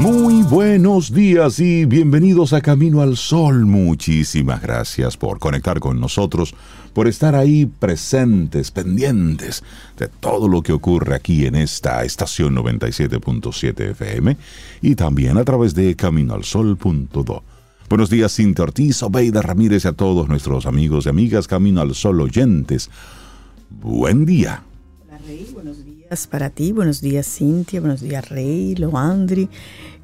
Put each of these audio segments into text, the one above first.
Muy buenos días y bienvenidos a Camino al Sol. Muchísimas gracias por conectar con nosotros, por estar ahí presentes, pendientes de todo lo que ocurre aquí en esta estación 97.7 FM y también a través de caminoalsol.do. Buenos días, Cintia Ortiz, Obeida Ramírez y a todos nuestros amigos y amigas Camino al Sol oyentes. Buen día. Días para ti, buenos días Cintia, buenos días Rey, Loandri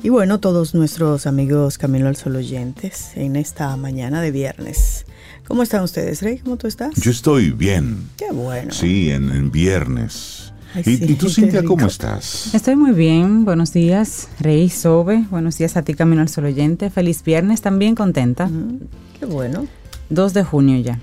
y bueno, todos nuestros amigos Camino al Sol oyentes en esta mañana de viernes. ¿Cómo están ustedes, Rey? ¿Cómo tú estás? Yo estoy bien. Qué bueno. Sí, en, en viernes. Ay, ¿Y, sí, y tú, Cintia, cómo estás? Estoy muy bien, buenos días, Rey Sobe, buenos días a ti Camino al Sol oyente, feliz viernes, también contenta. Qué bueno. 2 de junio ya.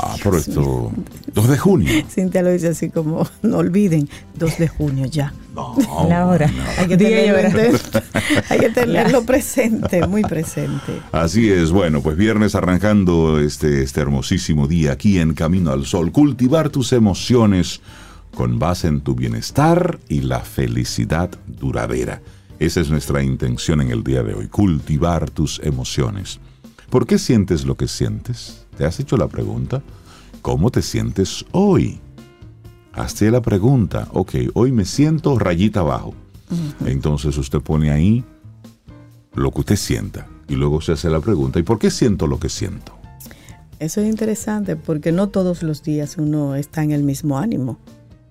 Ah, pero esto... 2 de junio. Cintia lo dice así como, no olviden, 2 de junio ya. No, La hora. Hay que tenerlo, hay que tenerlo presente, muy presente. Así es, bueno, pues viernes arrancando este, este hermosísimo día aquí en Camino al Sol. Cultivar tus emociones con base en tu bienestar y la felicidad duradera. Esa es nuestra intención en el día de hoy, cultivar tus emociones. ¿Por qué sientes lo que sientes? ¿Te has hecho la pregunta? ¿Cómo te sientes hoy? Hazte la pregunta, ok, hoy me siento rayita abajo. Entonces usted pone ahí lo que usted sienta y luego se hace la pregunta, ¿y por qué siento lo que siento? Eso es interesante porque no todos los días uno está en el mismo ánimo,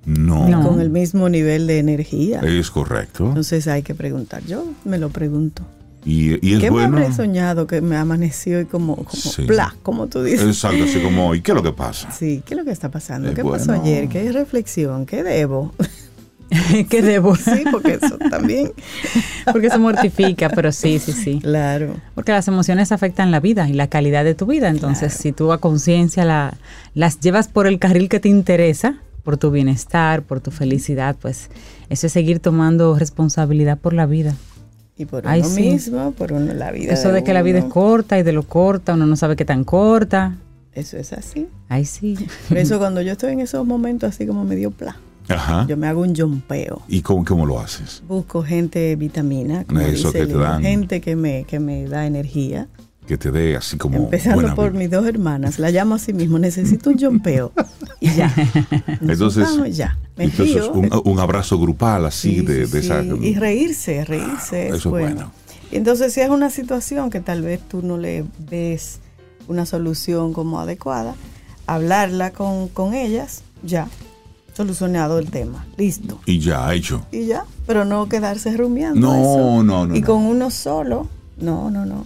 No, No. con el mismo nivel de energía. es correcto. Entonces hay que preguntar. Yo me lo pregunto. Y, y es ¿Qué bueno. me habré soñado que me amaneció y como, como Sí. bla, como tú dices? Exacto, así como, ¿y qué es lo que pasa? Sí, ¿qué es lo que está pasando? Es ¿Qué pasó bueno. ayer? ¿Qué reflexión? ¿Qué debo? ¿Qué debo? sí, porque eso también. Porque se mortifica, pero sí, sí, sí. Claro. Porque las emociones afectan la vida y la calidad de tu vida. Entonces, si tú a conciencia la, las llevas por el carril que te interesa, por tu bienestar, por tu felicidad, pues eso es seguir tomando responsabilidad por la vida. Y por Ay, uno sí. mismo, por uno, la vida. Eso de que la vida es corta y de lo corta, uno no sabe qué tan corta. Eso es así. Ay, sí. Por eso cuando yo estoy en esos momentos así como medio pla, Ajá. yo me hago un yompeo. ¿Y cómo, cómo lo haces? Busco gente vitamina, como Eso dice que te dan. gente que me, que me da energía. Que te dé así como. Empezando por mis dos hermanas, la llamo así mismo, necesito un yompeo. Y ya. Nos Entonces, juntamos, ya. Me Entonces, río. un, un abrazo grupal así Sí, de, sí, de esa. Y reírse, reírse. Eso es es bueno. entonces, si es una situación que tal vez tú no le ves una solución como adecuada, hablarla con, con ellas, ya. Solucionado el tema. Listo. Y ya, hecho. Y ya. Pero no quedarse rumiando. No, eso. no, no, Y no. con uno solo, no, no, no.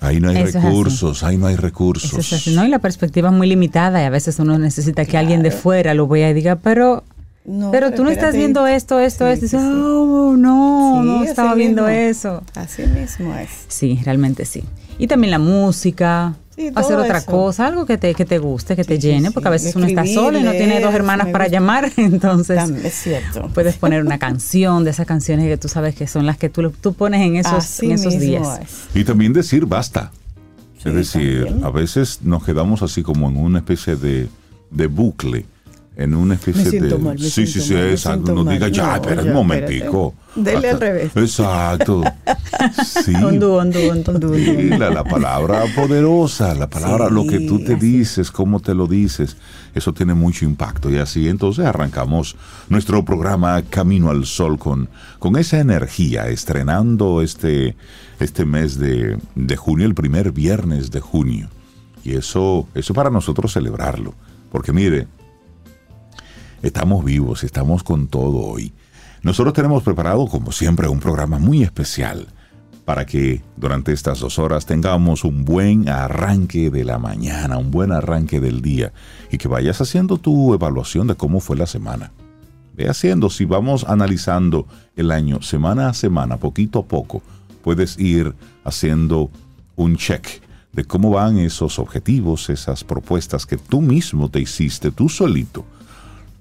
Ahí no hay Eso recursos, ahí no hay recursos. Eso es así, ¿no? Y la perspectiva es muy limitada y a veces uno necesita que alguien de fuera lo vea y diga, pero, No, pero tú no estás viendo esto, esto, Sí, esto. Y sí, oh, no, Sí, no así estaba viendo mismo. eso. Así mismo es. Sí, realmente sí. Y también la música, Sí, hacer otra eso. cosa, algo que te, que te guste, que te Sí, llene, sí. porque a veces uno está solo y no tiene dos hermanas para gusta. llamar, entonces es cierto. puedes poner una canción de esas canciones que tú sabes que son las que tú, tú pones en esos, Así en esos días. es. Y también decir basta. Sí, es decir, también. a veces nos quedamos así como en una especie de, de bucle, en una especie Me siento de... mal, me sí, sí, siento sí, mal, exacto. No diga ya, No, espera un momentico. Dele al revés. Exacto. Sí. Dúo. Sí, la, la palabra poderosa, la palabra, Sí, lo que tú te así. dices, cómo te lo dices, eso tiene mucho impacto. Y así entonces arrancamos nuestro programa Camino al Sol con, con esa energía, estrenando este, este mes de, de junio, el primer viernes de junio. Y eso, eso para nosotros celebrarlo. Porque mire, estamos vivos, estamos con todo hoy. Nosotros tenemos preparado, como siempre, un programa muy especial para que durante estas dos horas tengamos un buen arranque de la mañana, un buen arranque del día y que vayas haciendo tu evaluación de cómo fue la semana. Ve haciendo, si vamos analizando el año semana a semana, poquito a poco, puedes ir haciendo un check de cómo van esos objetivos, esas propuestas que tú mismo te hiciste, tú solito,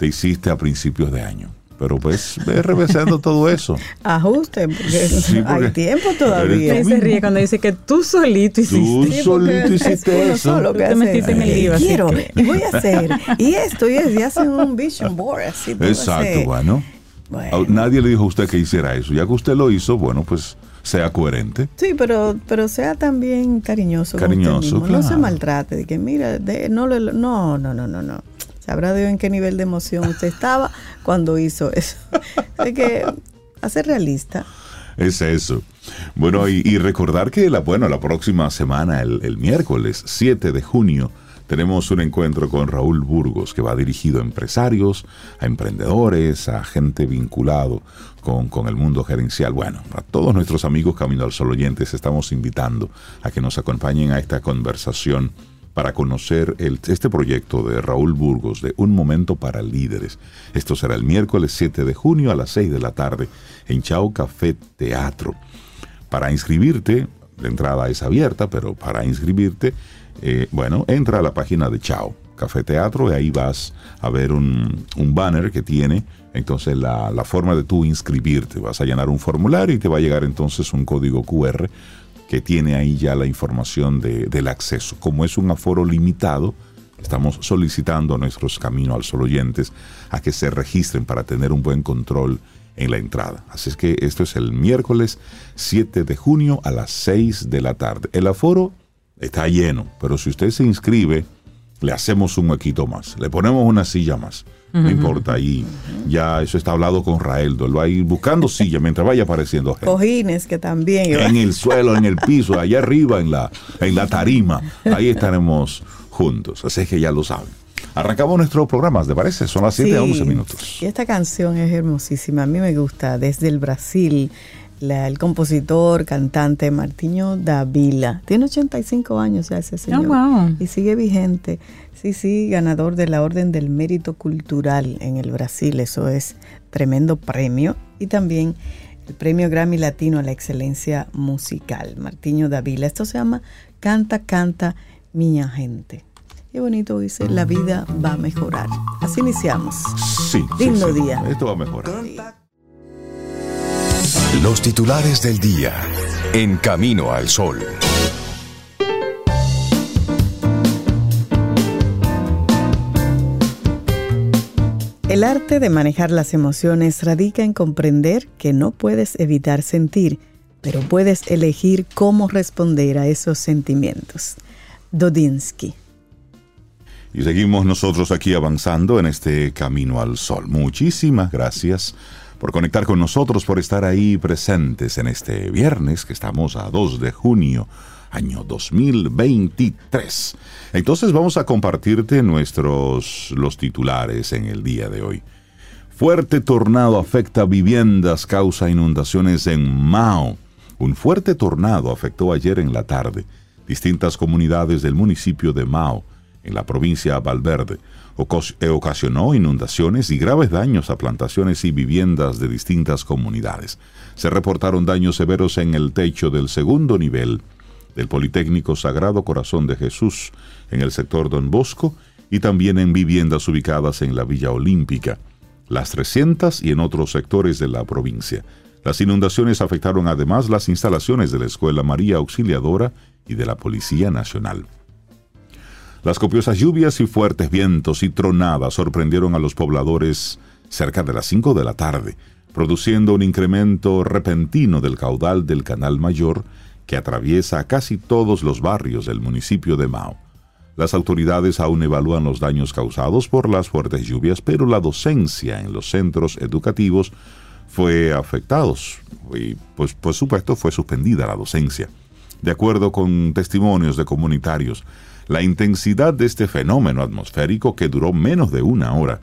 te hiciste a principios de año. Pero pues ve revisando todo eso. Ajusten, porque, Sí, porque hay tiempo todavía. Él se ríe cuando dice que tú solito hiciste. Tú Sí, solito es hiciste uno eso. solo que Tú te metiste en el "Ay, lío, así Quiero, que- voy a hacer, y esto, y hacen un vision board así. Exacto, bueno. Bueno. Nadie le dijo a usted que hiciera eso. Ya que usted lo hizo, bueno, pues sea coherente. Sí, pero, pero sea también cariñoso. con usted Cariñoso, mismo. No se claro. maltrate. De que, mira, de- no, le- no, no, no, no, no. Sabrá Dios en qué nivel de emoción usted estaba cuando hizo eso. Así que, hacer realista. Es eso. Bueno, y, y recordar que la, bueno, la próxima semana, el, el miércoles 7 de junio, tenemos un encuentro con Raúl Burgos que va dirigido a empresarios, a emprendedores, a gente vinculado con, con el mundo gerencial. Bueno, a todos nuestros amigos Camino al Sol oyentes estamos invitando a que nos acompañen a esta conversación para conocer el- este proyecto de Raúl Burgos de Un Momento para Líderes. Esto será el miércoles 7 de junio a las 6 de la tarde en Chao Café Teatro. Para inscribirte, la entrada es abierta, pero para inscribirte, eh, bueno, entra a la página de Chao Café Teatro y ahí vas a ver un, banner que tiene entonces la, la forma de tú inscribirte. Vas a llenar un formulario y te va a llegar entonces un código QR que tiene ahí ya la información de- del acceso. Como es un aforo limitado, estamos solicitando a nuestros Camino al Sol oyentes a que se registren para tener un buen control en la entrada. Así es que esto es el miércoles 7 de junio a las 6 de la tarde. El aforo está lleno, pero si usted se inscribe, le hacemos un huequito más, le ponemos una silla más. No importa, ahí ya eso está hablado con Raeldo. Él va a ir buscando silla mientras vaya apareciendo gente Cojines que también. en el suelo, en el piso, allá arriba, en la, en la tarima. Ahí estaremos juntos. Así es que ya lo saben. Arrancamos nuestro programa, ¿te parece? Son las 7 a Sí. 11 minutos. Y esta canción es hermosísima. A mí me gusta. Desde el Brasil, la- el compositor, cantante Martiño Davila. Tiene 85 años ya ese señor. wow. Y sigue vigente. Sí, sí, ganador de la Orden del Mérito Cultural en el Brasil. Eso es tremendo premio. Y también el premio Grammy Latino a la excelencia musical. Martiño Davila. Esto se llama Canta, canta, miña gente. Qué bonito dice, la vida va a mejorar. Así iniciamos. Sí. sí, Lindo sí. día. Esto va a mejorar. Los titulares del día en Camino al Sol. El arte de manejar las emociones radica en comprender que no puedes evitar sentir, pero puedes elegir cómo responder a esos sentimientos. Dodinsky. Y seguimos nosotros aquí avanzando en este camino al sol. Muchísimas gracias por conectar con nosotros, por estar ahí presentes en este viernes que estamos a 2 de junio, año 2023. Entonces vamos a compartirte nuestros los titulares en el día de hoy. Fuerte tornado afecta viviendas, causa inundaciones en Mao. Un fuerte tornado afectó ayer en la tarde distintas comunidades del municipio de Mao, en la provincia de Valverde. Eh, Ocasionó inundaciones y graves daños a plantaciones y viviendas de distintas comunidades. Se reportaron daños severos en el techo del segundo nivel del Politécnico Sagrado Corazón de Jesús, en el sector Don Bosco, y también en viviendas ubicadas en la Villa Olímpica, las 300 y en otros sectores de la provincia. Las inundaciones afectaron además las instalaciones de la Escuela María Auxiliadora y de la Policía Nacional. Las copiosas lluvias y fuertes vientos y tronadas sorprendieron a los pobladores cerca de las 5 de la tarde, produciendo un incremento repentino del caudal del Canal Mayor que atraviesa casi todos los barrios del municipio de Mao. Las autoridades aún evalúan los daños causados por las fuertes lluvias, pero la docencia en los centros educativos fue afectados y pues por supuesto fue suspendida la docencia. De acuerdo con testimonios de comunitarios, la intensidad de este fenómeno atmosférico que duró menos de una hora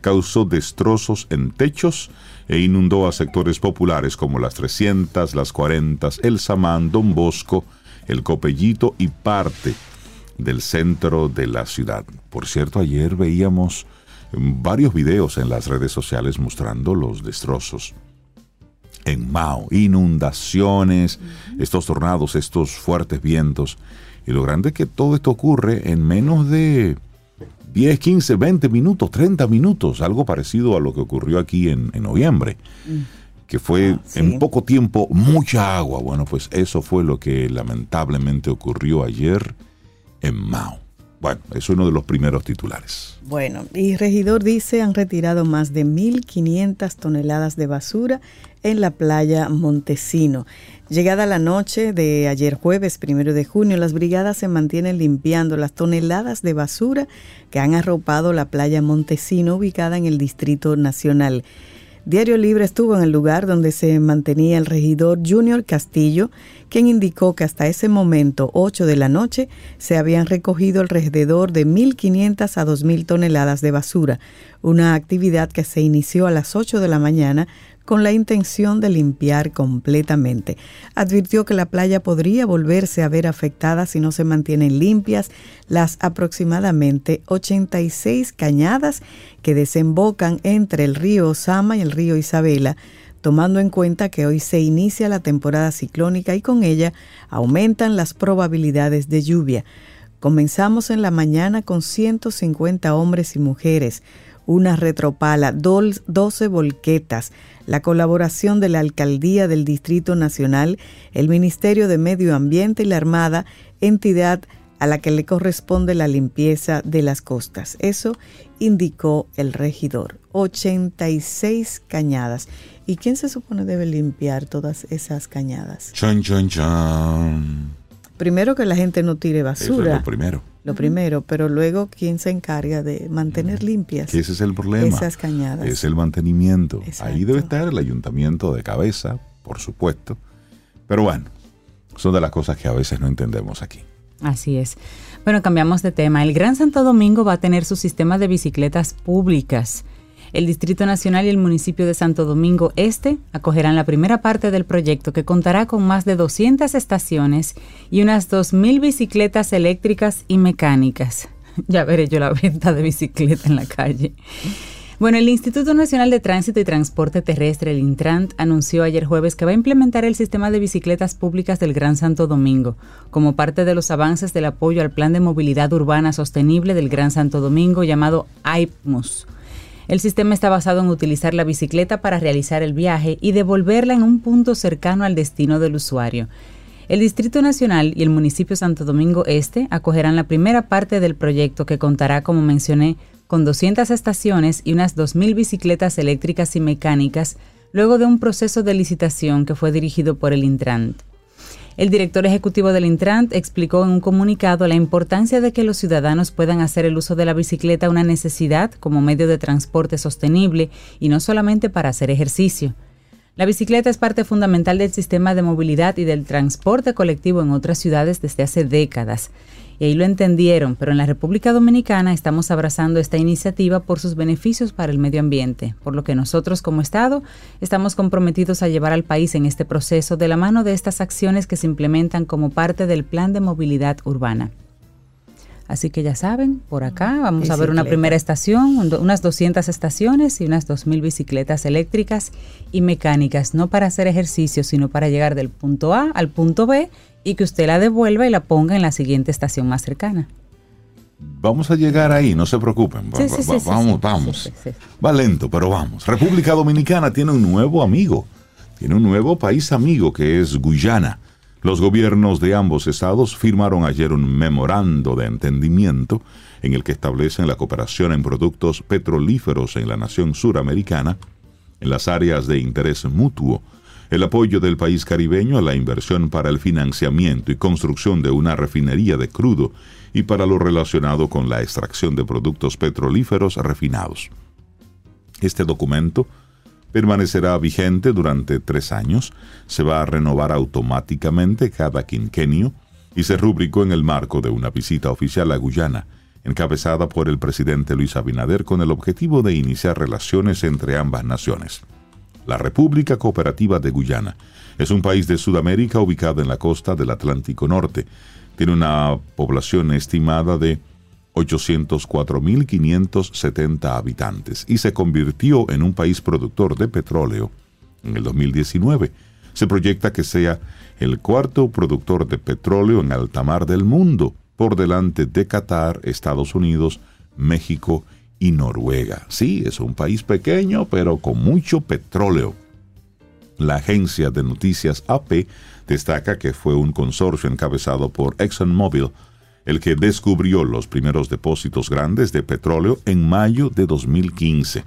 causó destrozos en techos e inundó a sectores populares como las 300, las 40, el Samán, Don Bosco, el Copellito y parte del centro de la ciudad. Por cierto, ayer veíamos varios videos en las redes sociales mostrando los destrozos en Mao, inundaciones, estos tornados, estos fuertes vientos. Y lo grande es que todo esto ocurre en menos de 10, 15, 20 minutos, 30 minutos, algo parecido a lo que ocurrió aquí en, en noviembre, que fue Ah, sí. en poco tiempo mucha agua. Bueno, pues eso fue lo que lamentablemente ocurrió ayer en Mao. Bueno, es uno de los primeros titulares. Bueno, y regidor dice han retirado más de 1.500 toneladas de basura en la playa Montesino. Llegada la noche de ayer jueves, primero de junio, las brigadas se mantienen limpiando las toneladas de basura que han arropado la playa Montesino ubicada en el Distrito Nacional. Diario Libre estuvo en el lugar donde se mantenía el regidor Junior Castillo, quien indicó que hasta ese momento, 8 de la noche, se habían recogido alrededor de 1.500 a 2.000 toneladas de basura, una actividad que se inició a las 8 de la mañana con la intención de limpiar completamente. Advirtió que la playa podría volverse a ver afectada si no se mantienen limpias las aproximadamente 86 cañadas que desembocan entre el río Osama y el río Isabela, tomando en cuenta que hoy se inicia la temporada ciclónica y con ella aumentan las probabilidades de lluvia. Comenzamos en la mañana con 150 hombres y mujeres, una retropala, dol- 12 volquetas, la colaboración de la Alcaldía del Distrito Nacional, el Ministerio de Medio Ambiente y la Armada, entidad a la que le corresponde la limpieza de las costas. Eso indicó el regidor. 86 cañadas. ¿Y quién se supone debe limpiar todas esas cañadas? Chan, chan, chan. Primero que la gente no tire Eso es basura. lo primero. Lo primero, pero luego quién se encarga de mantener limpias Que ese es el problema. esas cañadas. Es el mantenimiento. Exacto. Ahí debe estar el ayuntamiento de cabeza, por supuesto. Pero bueno, son de las cosas que a veces no entendemos aquí. Así es. Bueno, cambiamos de tema. El Gran Santo Domingo va a tener su sistema de bicicletas públicas. El Distrito Nacional y el municipio de Santo Domingo Este acogerán la primera parte del proyecto que contará con más de 200 estaciones y unas 2.000 bicicletas eléctricas y mecánicas. Ya veré yo la venta de bicicleta en la calle. Bueno, el Instituto Nacional de Tránsito y Transporte Terrestre, el Intrant, anunció ayer jueves que va a implementar el sistema de bicicletas públicas del Gran Santo Domingo, como parte de los avances del apoyo al Plan de Movilidad Urbana Sostenible del Gran Santo Domingo llamado AIPMUS. El sistema está basado en utilizar la bicicleta para realizar el viaje y devolverla en un punto cercano al destino del usuario. El Distrito Nacional y el municipio Santo Domingo Este acogerán la primera parte del proyecto que contará, como mencioné, con 200 estaciones y unas 2.000 bicicletas eléctricas y mecánicas, luego de un proceso de licitación que fue dirigido por el Intrant. El director ejecutivo del Intrant explicó en un comunicado la importancia de que los ciudadanos puedan hacer el uso de la bicicleta una necesidad como medio de transporte sostenible y no solamente para hacer ejercicio. La bicicleta es parte fundamental del sistema de movilidad y del transporte colectivo en otras ciudades desde hace décadas. Y ahí lo entendieron, pero en la República Dominicana estamos abrazando esta iniciativa por sus beneficios para el medio ambiente, por lo que nosotros como Estado estamos comprometidos a llevar al país en este proceso de la mano de estas acciones que se implementan como parte del Plan de Movilidad Urbana. Así que ya saben, por acá vamos a ver una primera estación, un- unas 200 estaciones y unas 2.000 bicicletas eléctricas y mecánicas, no para hacer ejercicio, sino para llegar del punto A al punto B y que usted la devuelva y la ponga en la siguiente estación más cercana. Vamos a llegar ahí, no se preocupen. Va- Sí, va- sí, sí, va- sí, vamos, vamos. Va lento, pero vamos. República Dominicana tiene un nuevo amigo. Tiene un nuevo país amigo que es Guyana. Los gobiernos de ambos estados firmaron ayer un memorando de entendimiento en el que establecen la cooperación en productos petrolíferos en la nación suramericana en las áreas de interés mutuo, el apoyo del país caribeño a la inversión para el financiamiento y construcción de una refinería de crudo y para lo relacionado con la extracción de productos petrolíferos refinados. Este documento permanecerá vigente durante tres años, se va a renovar automáticamente cada quinquenio y se rubricó en el marco de una visita oficial a Guyana, encabezada por el presidente Luis Abinader con el objetivo de iniciar relaciones entre ambas naciones. La República Cooperativa de Guyana es un país de Sudamérica ubicado en la costa del Atlántico Norte. Tiene una población estimada de 804.570 habitantes y se convirtió en un país productor de petróleo en el 2019. Se proyecta que sea el cuarto productor de petróleo en alta mar del mundo, por delante de Qatar, Estados Unidos, México y Noruega. Sí, es un país pequeño, pero con mucho petróleo. La agencia de noticias AP destaca que fue un consorcio encabezado por ExxonMobil el que descubrió los primeros depósitos grandes de petróleo en mayo de 2015,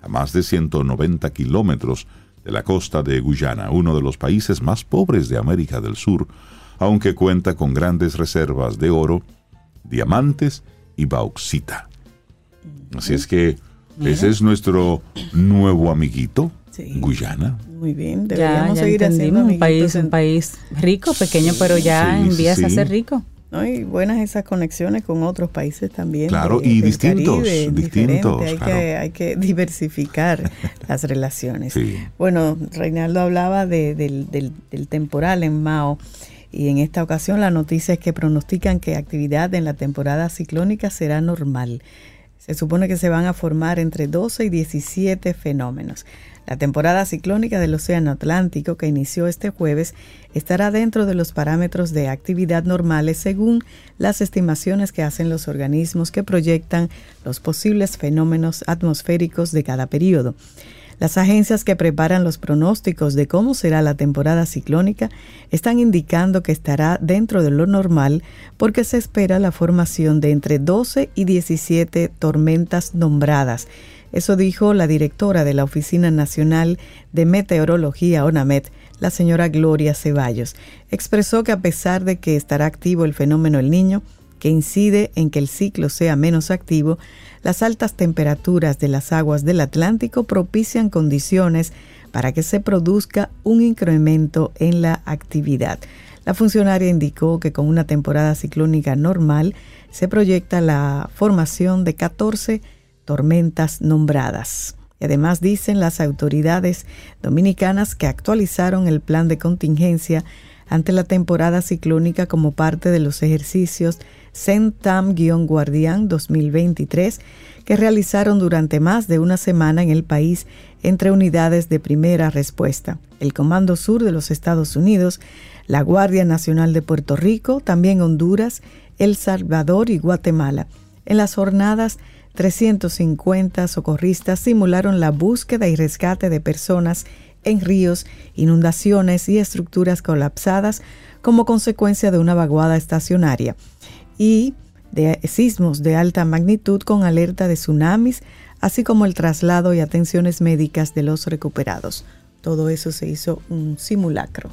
a más de 190 kilómetros de la costa de Guyana, uno de los países más pobres de América del Sur, aunque cuenta con grandes reservas de oro, diamantes y bauxita. Así es que ese es nuestro nuevo amiguito, Sí. Guyana. Muy bien, Ya, deberíamos ya seguir haciendo un país, en- un país rico, pequeño, pero ya Sí, en sí, vías a sí. ser rico. ¿no? Y buenas esas conexiones con otros países también. Claro, de- y del distintos, Caribe, distintos. Hay, claro. que, hay que diversificar las relaciones. Sí. Bueno, Reinaldo hablaba de- del, del- del temporal en Mao y en esta ocasión la noticia es que pronostican que actividad en la temporada ciclónica será normal. Se supone que se van a formar entre 12 y 17 fenómenos. La temporada ciclónica del Océano Atlántico, que inició este jueves, estará dentro de los parámetros de actividad normales según las estimaciones que hacen los organismos que proyectan los posibles fenómenos atmosféricos de cada periodo. Las agencias que preparan los pronósticos de cómo será la temporada ciclónica están indicando que estará dentro de lo normal porque se espera la formación de entre 12 y 17 tormentas nombradas. Eso dijo la directora de la Oficina Nacional de Meteorología, ONAMET, la señora Gloria Ceballos. Expresó que a pesar de que estará activo el fenómeno El Niño, que incide en que el ciclo sea menos activo, las altas temperaturas de las aguas del Atlántico propician condiciones para que se produzca un incremento en la actividad. La funcionaria indicó que con una temporada ciclónica normal se proyecta la formación de 14 tormentas nombradas. Y además dicen las autoridades dominicanas que actualizaron el plan de contingencia ante la temporada ciclónica como parte de los ejercicios CENTAM-Guardián 2023 que realizaron durante más de una semana en el país entre unidades de primera respuesta, el Comando Sur de los Estados Unidos, la Guardia Nacional de Puerto Rico, también Honduras, El Salvador y Guatemala. En las jornadas 350 socorristas simularon la búsqueda y rescate de personas en ríos, inundaciones y estructuras colapsadas como consecuencia de una vaguada estacionaria y de sismos de alta magnitud con alerta de tsunamis, así como el traslado y atenciones médicas de los recuperados. Todo eso se hizo un simulacro.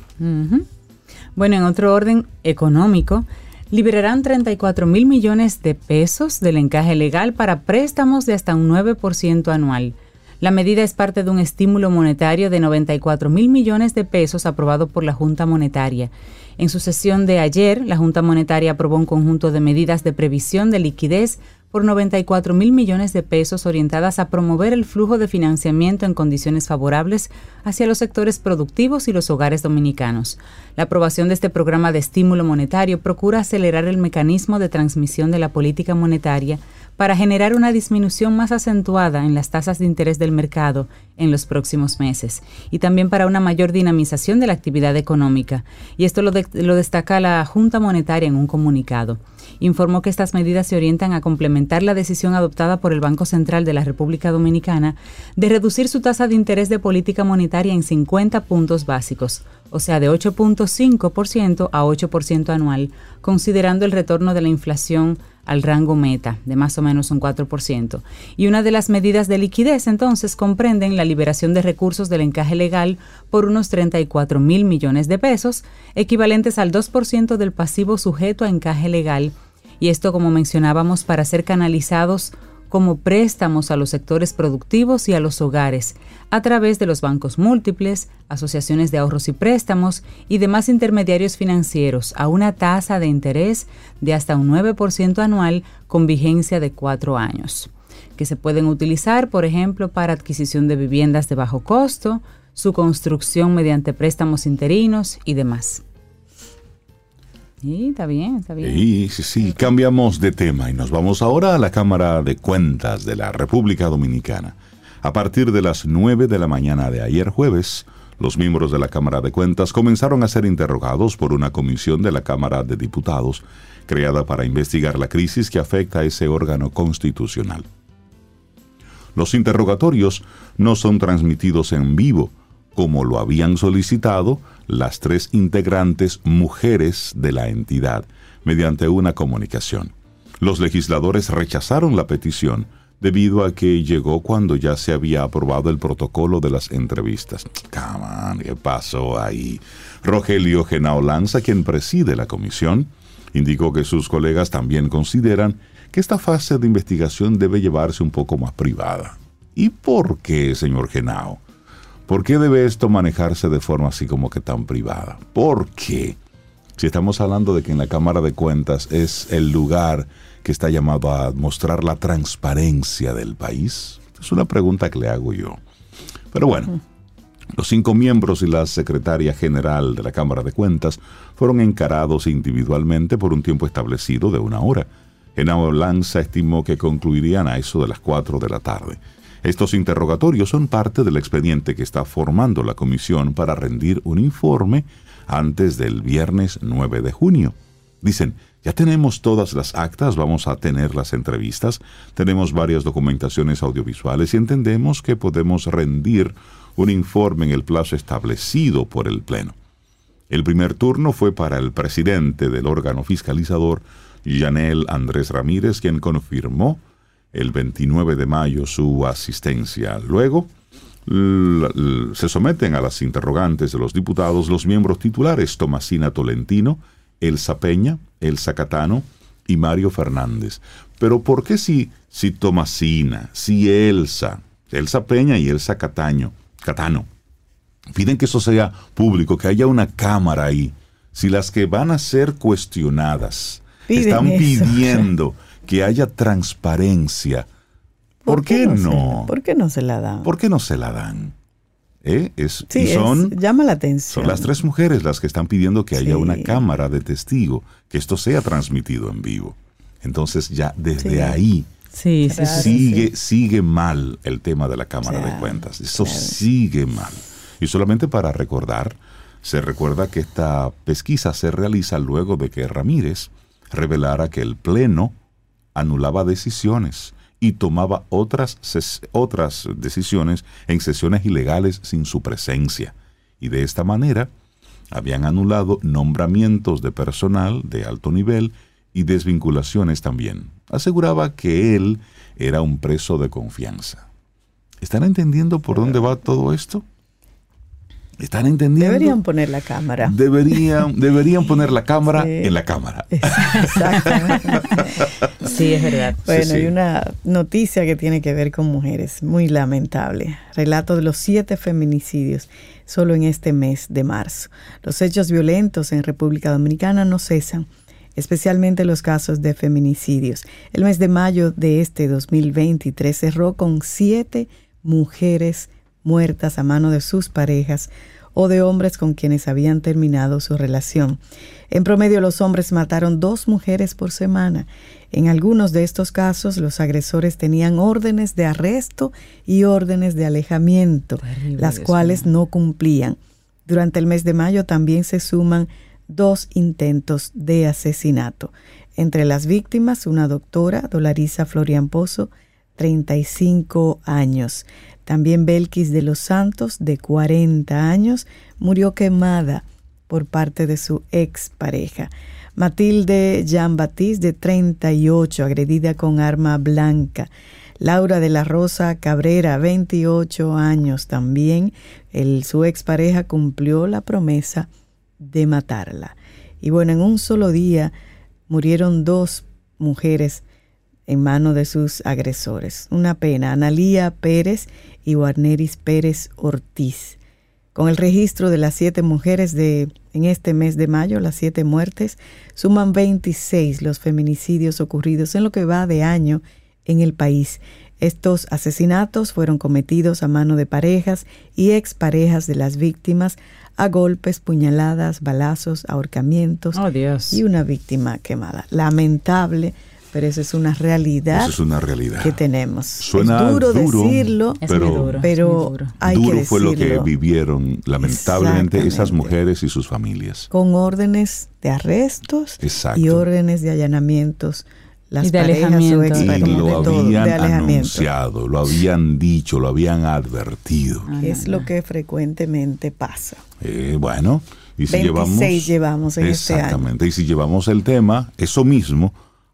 Bueno, en otro orden económico, liberarán 34 mil millones de pesos del encaje legal para préstamos de hasta un 9% anual. La medida es parte de un estímulo monetario de 94 mil millones de pesos aprobado por la Junta Monetaria. En su sesión de ayer, la Junta Monetaria aprobó un conjunto de medidas de previsión de liquidez por 94 mil millones de pesos orientadas a promover el flujo de financiamiento en condiciones favorables hacia los sectores productivos y los hogares dominicanos. La aprobación de este programa de estímulo monetario procura acelerar el mecanismo de transmisión de la política monetaria para generar una disminución más acentuada en las tasas de interés del mercado en los próximos meses y también para una mayor dinamización de la actividad económica. Y esto lo, de- lo destaca la Junta Monetaria en un comunicado informó que estas medidas se orientan a complementar la decisión adoptada por el Banco Central de la República Dominicana de reducir su tasa de interés de política monetaria en 50 puntos básicos, o sea, de 8.5% a 8% anual, considerando el retorno de la inflación al rango meta de más o menos un 4%. Y una de las medidas de liquidez entonces comprenden la liberación de recursos del encaje legal por unos 34 mil millones de pesos, equivalentes al 2% del pasivo sujeto a encaje legal, y esto como mencionábamos para ser canalizados como préstamos a los sectores productivos y a los hogares, a través de los bancos múltiples, asociaciones de ahorros y préstamos y demás intermediarios financieros, a una tasa de interés de hasta un 9% anual con vigencia de cuatro años, que se pueden utilizar, por ejemplo, para adquisición de viviendas de bajo costo, su construcción mediante préstamos interinos y demás. Sí, está bien, está bien. Sí, sí, sí. Cambiamos de tema y nos vamos ahora a la Cámara de Cuentas de la República Dominicana. A partir de las 9 de la mañana de ayer jueves, Los miembros de la Cámara de Cuentas comenzaron a ser interrogados por una comisión de la Cámara de Diputados creada para investigar la crisis que afecta a ese órgano constitucional. Los interrogatorios no son transmitidos en vivo, como lo habían solicitado las tres integrantes mujeres de la entidad, mediante una comunicación. Los legisladores rechazaron la petición debido a que llegó cuando ya se había aprobado el protocolo de las entrevistas. Come ¿qué pasó ahí? Rogelio Genao Lanza, quien preside la comisión, indicó que sus colegas también consideran que esta fase de investigación debe llevarse un poco más privada. ¿Y por qué, señor Genao? ¿Por qué debe esto manejarse de forma así como que tan privada? ¿Por qué? Si estamos hablando de que en la Cámara de Cuentas es el lugar que está llamado a mostrar la transparencia del país, es una pregunta que le hago yo. Pero bueno, los cinco miembros y la secretaria general de la Cámara de Cuentas fueron encarados individualmente por un tiempo establecido de una hora. Genao Lanza estimó que concluirían a eso de las cuatro de la tarde. Estos interrogatorios son parte del expediente que está formando la comisión para rendir un informe antes del viernes 9 de junio. Dicen, ya tenemos todas las actas, vamos a tener las entrevistas, tenemos varias documentaciones audiovisuales y entendemos que podemos rendir un informe en el plazo establecido por el Pleno. El primer turno fue para el presidente del órgano fiscalizador, Yanel Andrés Ramírez, quien confirmó el 29 de mayo su asistencia. Luego, se someten a las interrogantes de los diputados los miembros titulares Tomasina Tolentino, Elsa Peña, Elsa Catano y Mario Fernández. Pero ¿por qué si, si Tomasina, si Elsa, Elsa Peña y Elsa Cataño, Catano, piden que eso sea público, que haya una cámara ahí? Si las que van a ser cuestionadas están pidiendo que haya transparencia, ¿por, qué, no? ¿Por qué no se la dan? ¿Por qué no se la dan? ¿Eh? Es, Sí, y son, es- llama la atención. son las tres mujeres las que están pidiendo que haya Sí. una cámara de testigo, que esto sea transmitido en vivo. Entonces ya desde Sí. ahí Sí, sí, Claro, sí. sigue, sigue mal el tema de la Cámara de Cuentas. Eso claro. sigue mal. Y solamente para recordar, se recuerda que esta pesquisa se realiza luego de que Ramírez revelara que el Pleno anulaba decisiones y tomaba otras, otras decisiones en sesiones ilegales sin su presencia. Y de esta manera habían anulado nombramientos de personal de alto nivel y desvinculaciones también. Aseguraba que él era un preso de confianza. ¿Están entendiendo por dónde va todo esto? ¿Están entendiendo? Deberían poner la cámara. Deberían, deberían poner la cámara Sí. en la cámara. Exactamente. Sí, es verdad. Bueno, sí. hay una noticia que tiene que ver con mujeres, muy lamentable. Relato de los siete feminicidios solo en este mes de marzo. Los hechos violentos en República Dominicana no cesan, especialmente los casos de feminicidios. El mes de mayo de este 2023 cerró con siete mujeres muertas a mano de sus parejas o de hombres con quienes habían terminado su relación. En promedio, los hombres mataron dos mujeres por semana. En algunos de estos casos, los agresores tenían órdenes de arresto y órdenes de alejamiento, Terrible, las cuales no cumplían. Durante el mes de mayo también se suman dos intentos de asesinato. Entre las víctimas, una doctora, Dolariza Florian Pozo, 35 años. También Belkis de los Santos, de 40 años, murió quemada por parte de su expareja. Matilde Jean Baptiste, de 38, agredida con arma blanca. Laura de la Rosa Cabrera, 28 años también. El, su expareja cumplió la promesa de matarla. Y bueno, en un solo día murieron dos mujeres en manos de sus agresores. Una pena, Analía Pérez y Warneris Pérez Ortiz. Con el registro de las siete mujeres de en este mes de mayo, las siete muertes, suman 26 los feminicidios ocurridos en lo que va de año en el país. Estos asesinatos fueron cometidos a mano de parejas y exparejas de las víctimas a golpes, puñaladas, balazos, ahorcamientos Oh, Dios. y una víctima quemada. Lamentable, pero eso es una realidad Eso es una realidad. que tenemos. Suena es duro, duro, decirlo, Es Pero- duro. pero duro. hay Duro que fue lo que vivieron lamentablemente esas mujeres y sus familias. con órdenes de arrestos Exacto. y órdenes de allanamientos. Las Y de parejas alejamiento. ex- Y lo todo, habían de anunciado, lo habían dicho, lo habían advertido. Ah, Es lo que frecuentemente pasa. Eh, bueno, y si 26 llevamos... llevamos en este año. Exactamente, y si llevamos el tema, eso mismo,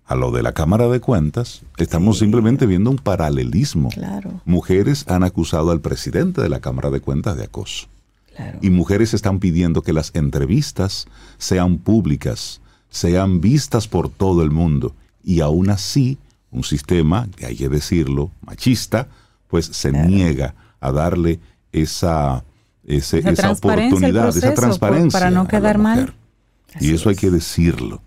a lo de la Cámara de Cuentas, estamos simplemente viendo un paralelismo. Claro, Mujeres han acusado al presidente de la Cámara de Cuentas de acoso. claro. Y mujeres están pidiendo que las entrevistas sean públicas, sean vistas por todo el mundo. Y aún así, un sistema, que hay que decirlo, machista, pues se niega a darle esa, ese- Esa esa, oportunidad, esa por- transparencia. para no quedar mal. Así Y eso hay que decirlo.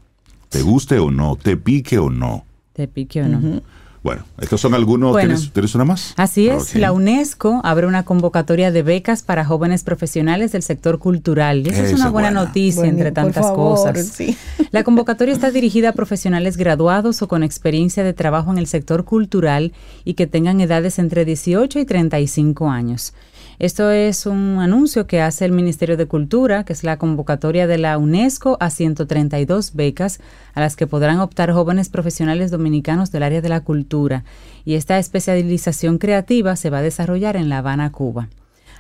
Te guste o no, te pique o no. Te pique o no. Bueno, estos son algunos. Bueno. ¿Tienes, tienes una más? Así es, la UNESCO abre una convocatoria de becas para jóvenes profesionales del sector cultural. Y eso es una buena buena. noticia Bueno, entre tantas favor, cosas. sí. La convocatoria está dirigida a profesionales graduados o con experiencia de trabajo en el sector cultural y que tengan edades entre 18 y 35 años. Esto es un anuncio que hace el Ministerio de Cultura, que es la convocatoria de la UNESCO a 132 becas a las que podrán optar jóvenes profesionales dominicanos del área de la cultura. Y esta especialización creativa se va a desarrollar en La Habana, Cuba.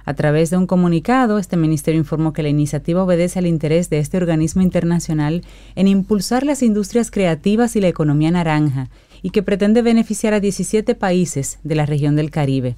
A través de un comunicado, este ministerio informó que la iniciativa obedece al interés de este organismo internacional en impulsar las industrias creativas y la economía naranja y que pretende beneficiar a 17 países de la región del Caribe.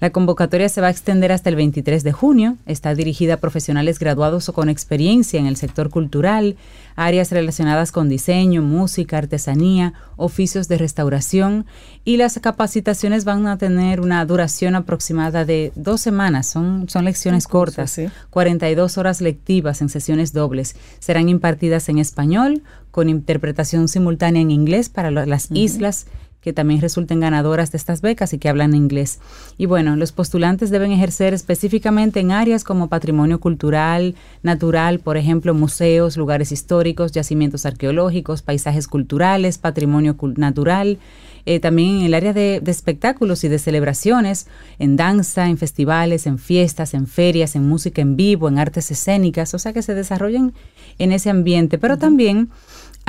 La convocatoria se va a extender hasta el 23 de junio. Está dirigida a profesionales graduados o con experiencia en el sector cultural, áreas relacionadas con diseño, música, artesanía, oficios de restauración y las capacitaciones van a tener una duración aproximada de dos semanas. Son, son lecciones curso, cortas, sí. 42 horas lectivas en sesiones dobles. Serán impartidas en español con interpretación simultánea en inglés para las islas que también resulten ganadoras de estas becas y que hablan inglés. Y bueno, los postulantes deben ejercer específicamente en áreas como patrimonio cultural, natural, por ejemplo, museos, lugares históricos, yacimientos arqueológicos, paisajes culturales, patrimonio natural, eh, también en el área de, de espectáculos y de celebraciones, en danza, en festivales, en fiestas, en ferias, en música en vivo, en artes escénicas, o sea que se desarrollen en ese ambiente, pero también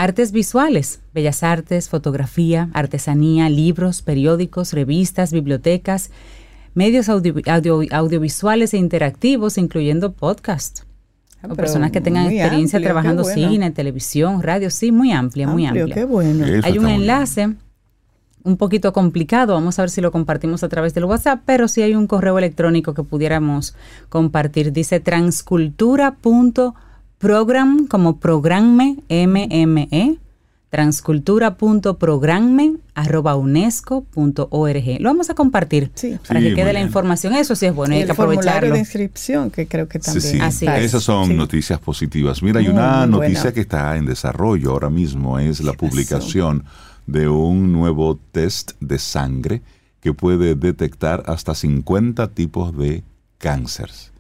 artes visuales, bellas artes, fotografía, artesanía, libros, periódicos, revistas, bibliotecas, medios audio- audio- audiovisuales e interactivos, incluyendo podcast. Ah, o personas que tengan experiencia amplio, trabajando bueno. cine, televisión, radio, sí, muy amplia, muy amplia. Qué bueno. Hay un enlace un poquito complicado, vamos a ver si lo compartimos a través del WhatsApp, pero sí hay un correo electrónico que pudiéramos compartir. Dice transcultura.program como programme, M-M-E, transcultura.programme arroba unesco.org. Lo vamos a compartir Sí. para Sí, que quede la bien. información. Eso sí es bueno, Y hay el que formulario aprovecharlo. de inscripción, que creo que también. sí. Así es. Esas son Sí. noticias positivas. Mira, hay Muy, una muy noticia buena. que está en desarrollo ahora mismo, es la publicación de un nuevo test de sangre que puede detectar hasta 50 tipos de cánceres.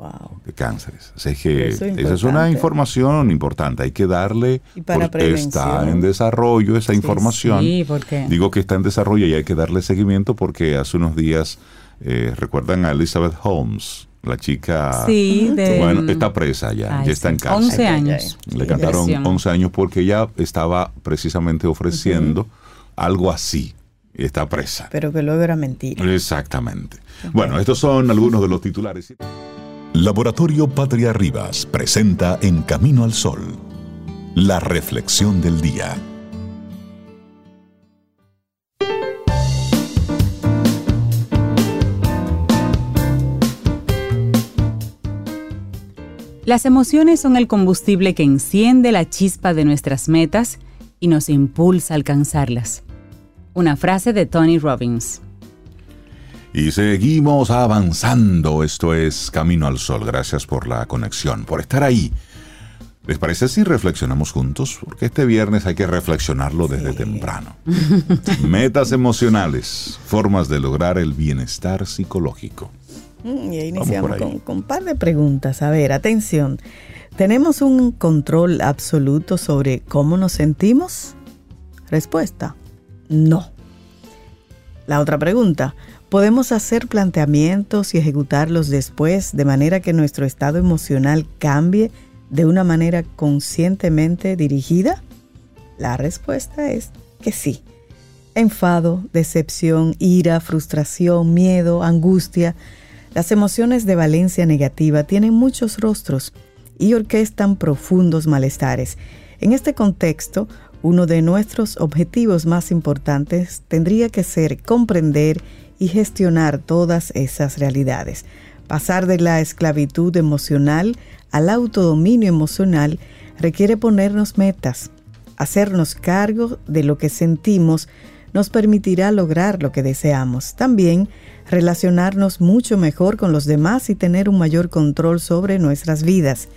Wow. De cánceres. Así que es esa es una información importante. Hay que darle. Y para porque está en desarrollo esa Sí, información. Sí, porque Digo que está en desarrollo y hay que darle seguimiento porque hace unos días eh, recuerdan a Elizabeth Holmes, la chica. sí, de, Bueno, está presa ya, Ay, ya está sí, en cárcel. 11 Ay, ay, años. Le Sí, cantaron Presión. 11 años porque ella estaba precisamente ofreciendo algo así. y Está presa. Pero que luego era mentira. Exactamente. Bueno, estos son algunos de los titulares. Laboratorio Patria Rivas presenta En Camino al Sol, la reflexión del día. Las emociones son el combustible que enciende la chispa de nuestras metas y nos impulsa a alcanzarlas. Una frase de Tony Robbins. Y seguimos avanzando. Esto es Camino al Sol. Gracias por la conexión, por estar ahí. ¿Les parece si reflexionamos juntos? Porque este viernes hay que reflexionarlo desde temprano. Metas emocionales, formas de lograr el bienestar psicológico. Mm, Y ahí iniciamos por ahí. con, con un par de preguntas. A ver, atención. ¿Tenemos un control absoluto sobre cómo nos sentimos? Respuesta, no. La otra pregunta, ¿podemos hacer planteamientos y ejecutarlos después de manera que nuestro estado emocional cambie de una manera conscientemente dirigida? La respuesta es que sí. Enfado, decepción, ira, frustración, miedo, angustia. Las emociones de valencia negativa tienen muchos rostros y orquestan profundos malestares. En este contexto, uno de nuestros objetivos más importantes tendría que ser comprender y gestionar todas esas realidades. Pasar de la esclavitud emocional al autodominio emocional requiere ponernos metas. Hacernos cargo de lo que sentimos nos permitirá lograr lo que deseamos. También relacionarnos mucho mejor con los demás y tener un mayor control sobre nuestras vidas.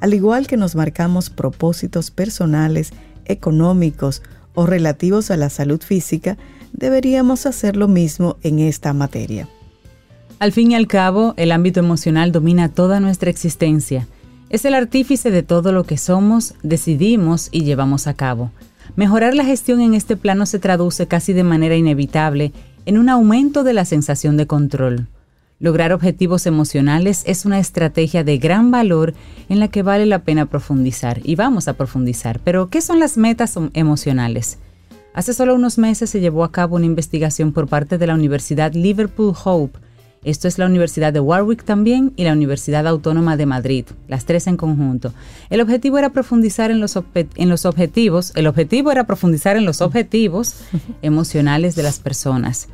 Al igual que nos marcamos propósitos personales, económicos o relativos a la salud física, deberíamos hacer lo mismo en esta materia. Al fin y al cabo, el ámbito emocional domina toda nuestra existencia. Es el artífice de todo lo que somos, decidimos y llevamos a cabo. Mejorar la gestión en este plano se traduce casi de manera inevitable en un aumento de la sensación de control. Lograr objetivos emocionales es una estrategia de gran valor en la que vale la pena profundizar y vamos a profundizar. Pero, ¿qué son las metas emocionales? Hace solo unos meses se llevó a cabo una investigación por parte de la Universidad Liverpool Hope. Esto es la Universidad de Warwick también y la Universidad Autónoma de Madrid, las tres en conjunto. El objetivo era profundizar en los, en los objetivos, el objetivo era profundizar en los objetivos emocionales de las personas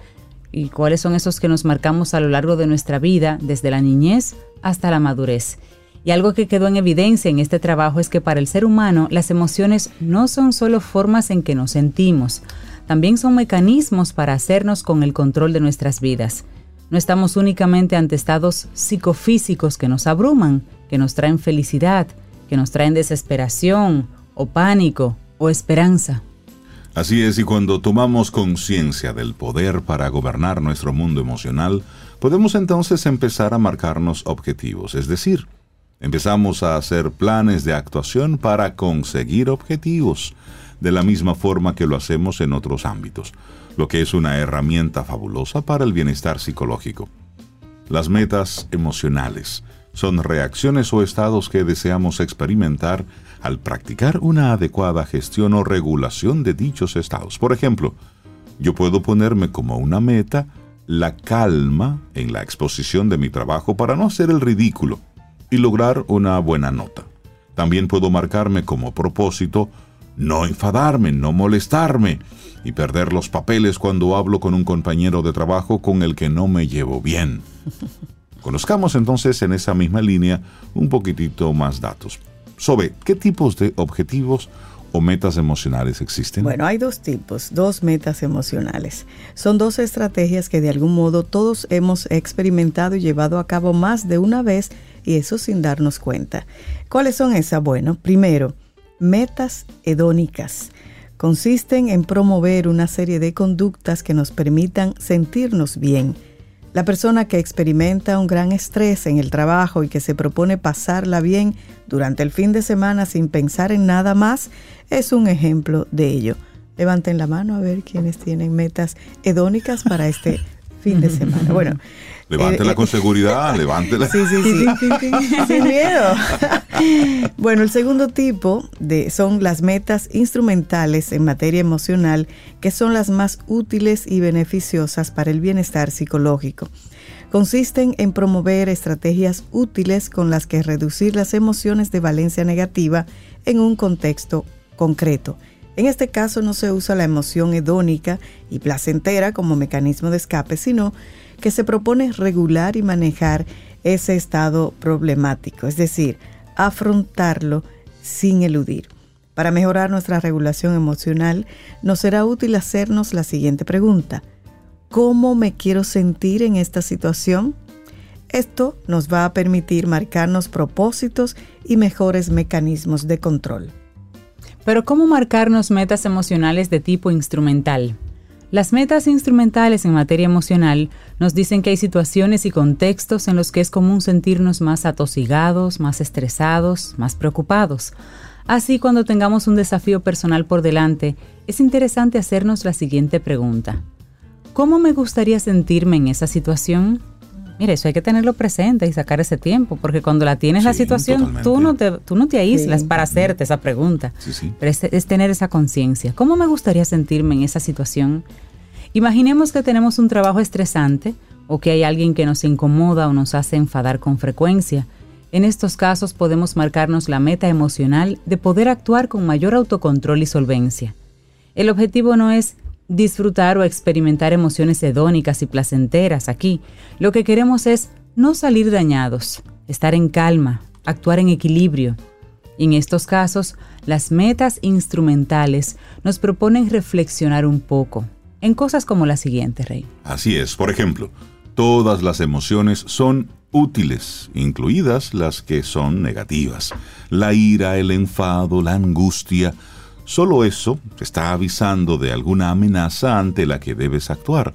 y cuáles son esos que nos marcamos a lo largo de nuestra vida, desde la niñez hasta la madurez. Y algo que quedó en evidencia en este trabajo es que para el ser humano las emociones no son solo formas en que nos sentimos, también son mecanismos para hacernos con el control de nuestras vidas. No estamos únicamente ante estados psicofísicos que nos abruman, que nos traen felicidad, que nos traen desesperación o pánico o esperanza. Así es, y cuando tomamos conciencia del poder para gobernar nuestro mundo emocional, podemos entonces empezar a marcarnos objetivos, es decir, empezamos a hacer planes de actuación para conseguir objetivos, de la misma forma que lo hacemos en otros ámbitos, lo que es una herramienta fabulosa para el bienestar psicológico. Las metas emocionales son reacciones o estados que deseamos experimentar al practicar una adecuada gestión o regulación de dichos estados. Por ejemplo, yo puedo ponerme como una meta la calma en la exposición de mi trabajo para no hacer el ridículo y lograr una buena nota. También puedo marcarme como propósito no enfadarme, no molestarme y perder los papeles cuando hablo con un compañero de trabajo con el que no me llevo bien. Conozcamos entonces en esa misma línea un poquitito más datos. Sobe, ¿qué tipos de objetivos o metas emocionales existen? Bueno, hay dos tipos, dos metas emocionales. Son dos estrategias que de algún modo todos hemos experimentado y llevado a cabo más de una vez y eso sin darnos cuenta. ¿Cuáles son esas? Bueno, primero, metas hedónicas. Consisten en promover una serie de conductas que nos permitan sentirnos bien la persona que experimenta un gran estrés en el trabajo y que se propone pasarla bien durante el fin de semana sin pensar en nada más es un ejemplo de ello. Levanten la mano a ver quiénes tienen metas hedónicas para este fin de semana. Bueno, Levántela eh, con seguridad, levántela. Sí, sí, sí. Sin miedo. bueno, el segundo tipo de, son las metas instrumentales en materia emocional, que son las más útiles y beneficiosas para el bienestar psicológico. Consisten en promover estrategias útiles con las que reducir las emociones de valencia negativa en un contexto concreto. En este caso no se usa la emoción hedónica y placentera como mecanismo de escape, sino que se propone regular y manejar ese estado problemático, es decir, afrontarlo sin eludir. Para mejorar nuestra regulación emocional, nos será útil hacernos la siguiente pregunta. ¿Cómo me quiero sentir en esta situación? Esto nos va a permitir marcarnos propósitos y mejores mecanismos de control. Pero ¿cómo marcarnos metas emocionales de tipo instrumental? Las metas instrumentales en materia emocional nos dicen que hay situaciones y contextos en los que es común sentirnos más atosigados, más estresados, más preocupados. Así, cuando tengamos un desafío personal por delante, es interesante hacernos la siguiente pregunta. ¿Cómo me gustaría sentirme en esa situación? Mira, eso hay que tenerlo presente y sacar ese tiempo, porque cuando la tienes la situación, tú no, te, tú no te aíslas Sí. para hacerte esa pregunta. Sí, sí. Pero es, es tener esa conciencia. ¿Cómo me gustaría sentirme en esa situación? Imaginemos que tenemos un trabajo estresante o que hay alguien que nos incomoda o nos hace enfadar con frecuencia. En estos casos podemos marcarnos la meta emocional de poder actuar con mayor autocontrol y solvencia. El objetivo no es disfrutar o experimentar emociones hedónicas y placenteras aquí. Lo que queremos es no salir dañados, estar en calma, actuar en equilibrio. En estos casos, las metas instrumentales nos proponen reflexionar un poco en cosas como la siguiente, Rey. Así es, por ejemplo, todas las emociones son útiles, incluidas las que son negativas. La ira, el enfado, la angustia. Solo eso está avisando de alguna amenaza ante la que debes actuar.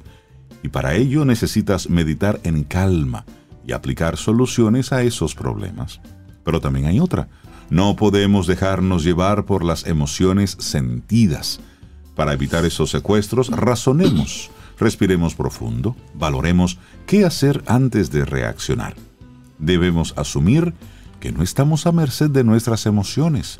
Y para ello necesitas meditar en calma y aplicar soluciones a esos problemas. Pero también hay otra. No podemos dejarnos llevar por las emociones sentidas. Para evitar esos secuestros, razonemos, respiremos profundo, valoremos qué hacer antes de reaccionar. Debemos asumir que no estamos a merced de nuestras emociones.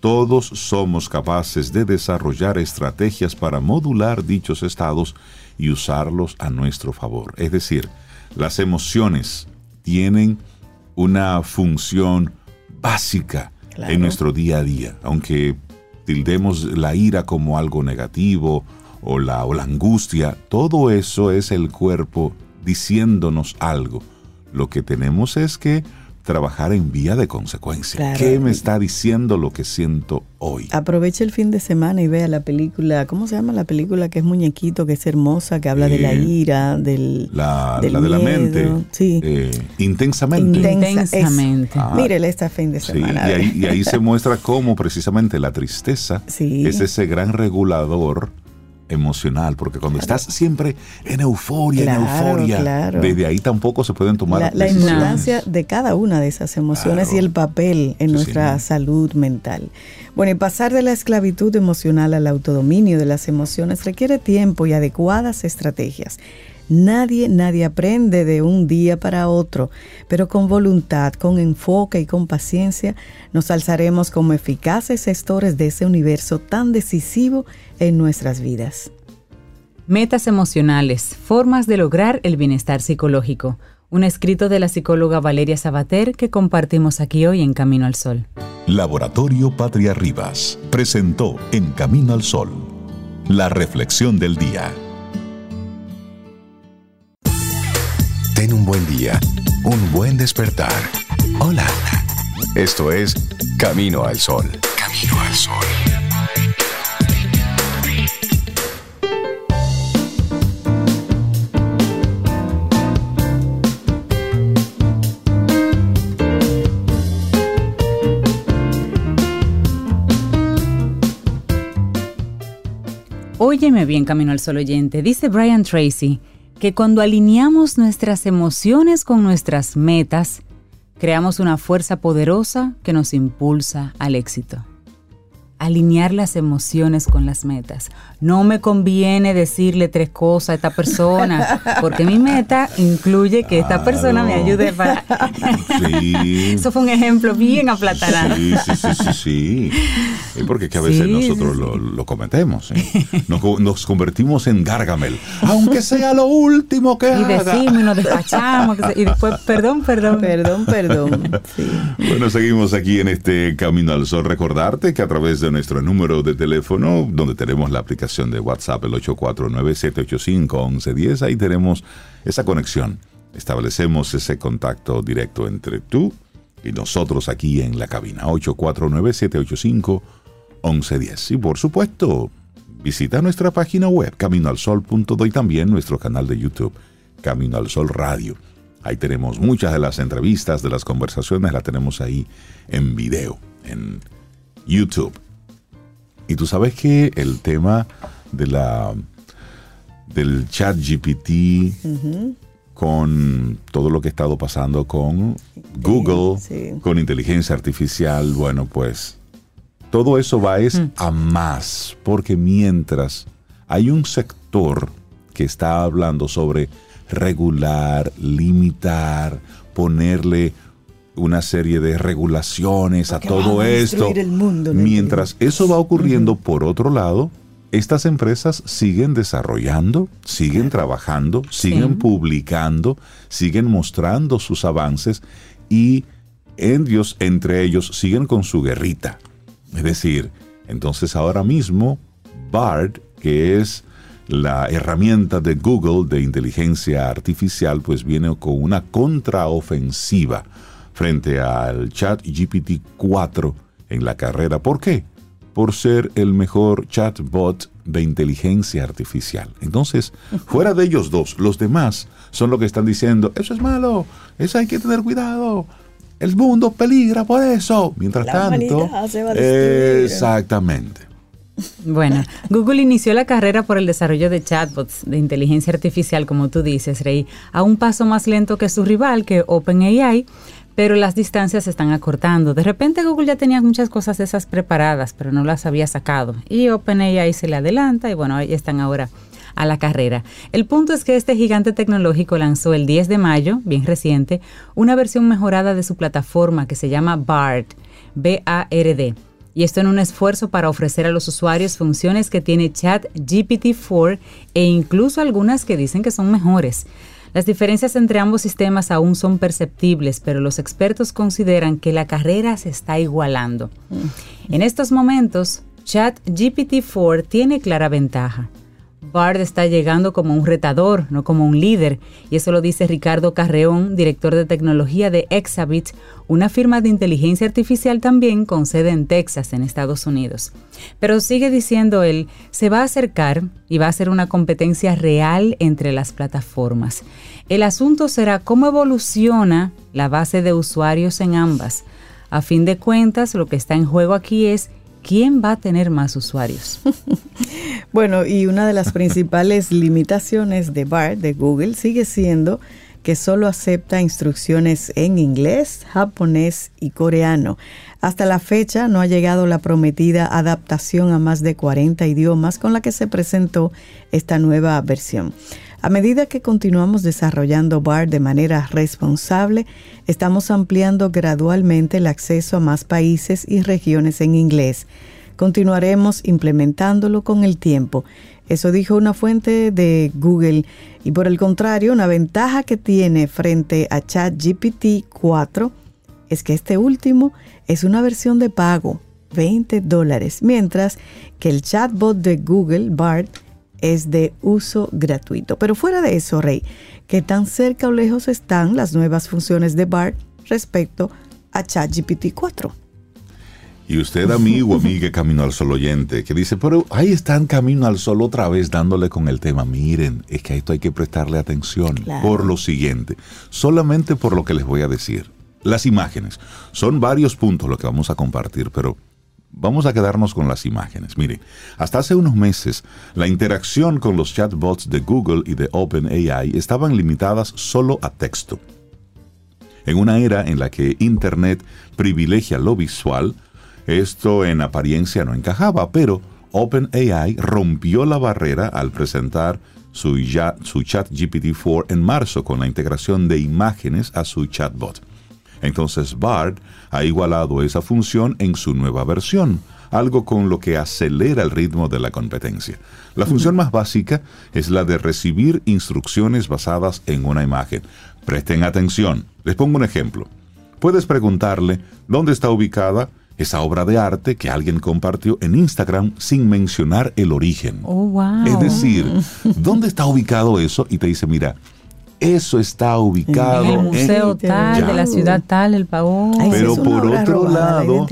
Todos somos capaces de desarrollar estrategias para modular dichos estados y usarlos a nuestro favor. Es decir, las emociones tienen una función básica Claro. en nuestro día a día, aunque tildemos la ira como algo negativo o la, o la angustia, todo eso es el cuerpo diciéndonos algo. Lo que tenemos es que trabajar en vía de consecuencia. Claro. ¿Qué me está diciendo lo que siento hoy? Aproveche el fin de semana y vea la película, ¿cómo se llama la película que es muñequito, que es hermosa, que habla de la Eh, ira, del, La, del la de la mente. Sí. eh, intensamente. Intensamente. Ah. Mírele este fin de Sí, semana. y ahí, y ahí se muestra cómo precisamente la tristeza Sí. es ese gran regulador emocional, porque cuando estás siempre en euforia, Claro, en euforia, claro. desde ahí tampoco se pueden tomar la, la importancia de cada una de esas emociones y el papel en Sí, nuestra sí. salud mental. Bueno, y pasar de la esclavitud emocional al autodominio de las emociones requiere tiempo y adecuadas estrategias. Nadie, nadie aprende de un día para otro, pero con voluntad, con enfoque y con paciencia nos alzaremos como eficaces gestores de ese universo tan decisivo en nuestras vidas. Metas emocionales, formas de lograr el bienestar psicológico. Un escrito de la psicóloga Valeria Sabater que compartimos aquí hoy en Camino al Sol. Laboratorio Patria Rivas presentó En Camino al Sol, la reflexión del día. Ten un buen día, un buen despertar. Hola. Esto es Camino al Sol. Camino al Sol. Óyeme bien, Camino al Sol oyente. Dice Brian Tracy que cuando alineamos nuestras emociones con nuestras metas, creamos una fuerza poderosa que nos impulsa al éxito. Alinear las emociones con las metas. No me conviene decirle tres cosas a esta persona, porque mi meta incluye que esta persona me ayude para... Sí. Eso fue un ejemplo bien aplatanado. Sí, sí, sí, sí, sí. Eh, Porque es que a veces Sí, nosotros sí, Lo, lo cometemos. ¿eh? Nos, co- nos convertimos en Gargamel. Aunque sea lo último que Y haga. decimos y nos despachamos. Y después, perdón, perdón. Perdón, perdón. Sí. Bueno, seguimos aquí en este Camino al Sol. Recordarte que a través de nuestro número de teléfono, donde tenemos la aplicación de WhatsApp, el 849-785-1110, ahí tenemos esa conexión. Establecemos ese contacto directo entre tú y nosotros aquí en la cabina. 849-785-1110. Y por supuesto, visita nuestra página web, caminoalsol.do y también nuestro canal de YouTube, Camino al Sol Radio. Ahí tenemos muchas de las entrevistas, de las conversaciones, las tenemos ahí en video, en YouTube. Y tú sabes que el tema de la del chat GPT con todo lo que ha estado pasando con Google, sí. con inteligencia artificial, bueno, pues todo eso va es a más, porque mientras hay un sector que está hablando sobre regular, limitar, ponerle una serie de regulaciones a todo esto. destruir el mundo, ¿no? Mientras eso va ocurriendo, por otro lado, estas empresas siguen desarrollando, siguen trabajando, siguen publicando, siguen mostrando sus avances y ellos, entre ellos, siguen con su guerrita. Es decir, entonces ahora mismo BARD, que es la herramienta de Google de inteligencia artificial, pues viene con una contraofensiva frente al chat GPT-4 en la carrera. ¿Por qué? Por ser el mejor chatbot de inteligencia artificial. Entonces, fuera de ellos dos, los demás son los que están diciendo, eso es malo, eso hay que tener cuidado, el mundo peligra por eso. Mientras La tanto, humanidad se va a destruir. exactamente. Bueno, Google inició la carrera por el desarrollo de chatbots de inteligencia artificial, como tú dices, Rey, a un paso más lento que su rival, que OpenAI, pero las distancias se están acortando. De repente Google ya tenía muchas cosas de esas preparadas, pero no las había sacado. Y OpenAI se le adelanta y bueno, ahí están ahora a la carrera. El punto es que este gigante tecnológico lanzó el 10 de mayo, bien reciente, una versión mejorada de su plataforma que se llama BARD, B-A-R-D. Y esto en un esfuerzo para ofrecer a los usuarios funciones que tiene Chat GPT-4 e incluso algunas que dicen que son mejores. Las diferencias entre ambos sistemas aún son perceptibles, pero los expertos consideran que la carrera se está igualando. En estos momentos, Chat GPT-4 tiene clara ventaja. Bard está llegando como un retador, no como un líder, y eso lo dice Ricardo Carreón, director de tecnología de Exabit, una firma de inteligencia artificial también con sede en Texas, en Estados Unidos. Pero sigue diciendo él, se va a acercar y va a ser una competencia real entre las plataformas. El asunto será cómo evoluciona la base de usuarios en ambas. A fin de cuentas, lo que está en juego aquí es quién va a tener más usuarios. Bueno, y una de las principales limitaciones de BART de Google sigue siendo que solo acepta instrucciones en inglés, japonés y coreano. Hasta la fecha no ha llegado la prometida adaptación a más de 40 idiomas con la que se presentó esta nueva versión. A medida que continuamos desarrollando BART de manera responsable, estamos ampliando gradualmente el acceso a más países y regiones en inglés. Continuaremos implementándolo con el tiempo. Eso dijo una fuente de Google. Y por el contrario, una ventaja que tiene frente a ChatGPT 4 es que este último es una versión de pago, 20 dólares, mientras que el chatbot de Google, BART, es de uso gratuito. Pero fuera de eso, Rey, ¿qué tan cerca o lejos están las nuevas funciones de BART respecto a ChatGPT 4? Y usted, amigo, amiga, Camino al Sol oyente, que dice, pero ahí están Camino al Sol otra vez dándole con el tema. Miren, es que a esto hay que prestarle atención Claro. por lo siguiente, solamente por lo que les voy a decir. Las imágenes. Son varios puntos lo que vamos a compartir, pero vamos a quedarnos con las imágenes. Miren, hasta hace unos meses, la interacción con los chatbots de Google y de OpenAI estaban limitadas solo a texto. En una era en la que Internet privilegia lo visual, esto en apariencia no encajaba, pero OpenAI rompió la barrera al presentar su, ya- su chat GPT-4 en marzo con la integración de imágenes a su chatbot. Entonces Bard ha igualado esa función en su nueva versión, algo con lo que acelera el ritmo de la competencia. La función más básica es la de recibir instrucciones basadas en una imagen. Presten atención. Les pongo un ejemplo. Puedes preguntarle dónde está ubicada esa obra de arte que alguien compartió en Instagram sin mencionar el origen. Oh, wow. Es decir, ¿dónde está ubicado eso? Y te dice, mira, eso está ubicado en el museo en- tal, Ya. de la ciudad tal, el. Ay, si Pero es por otro la lado-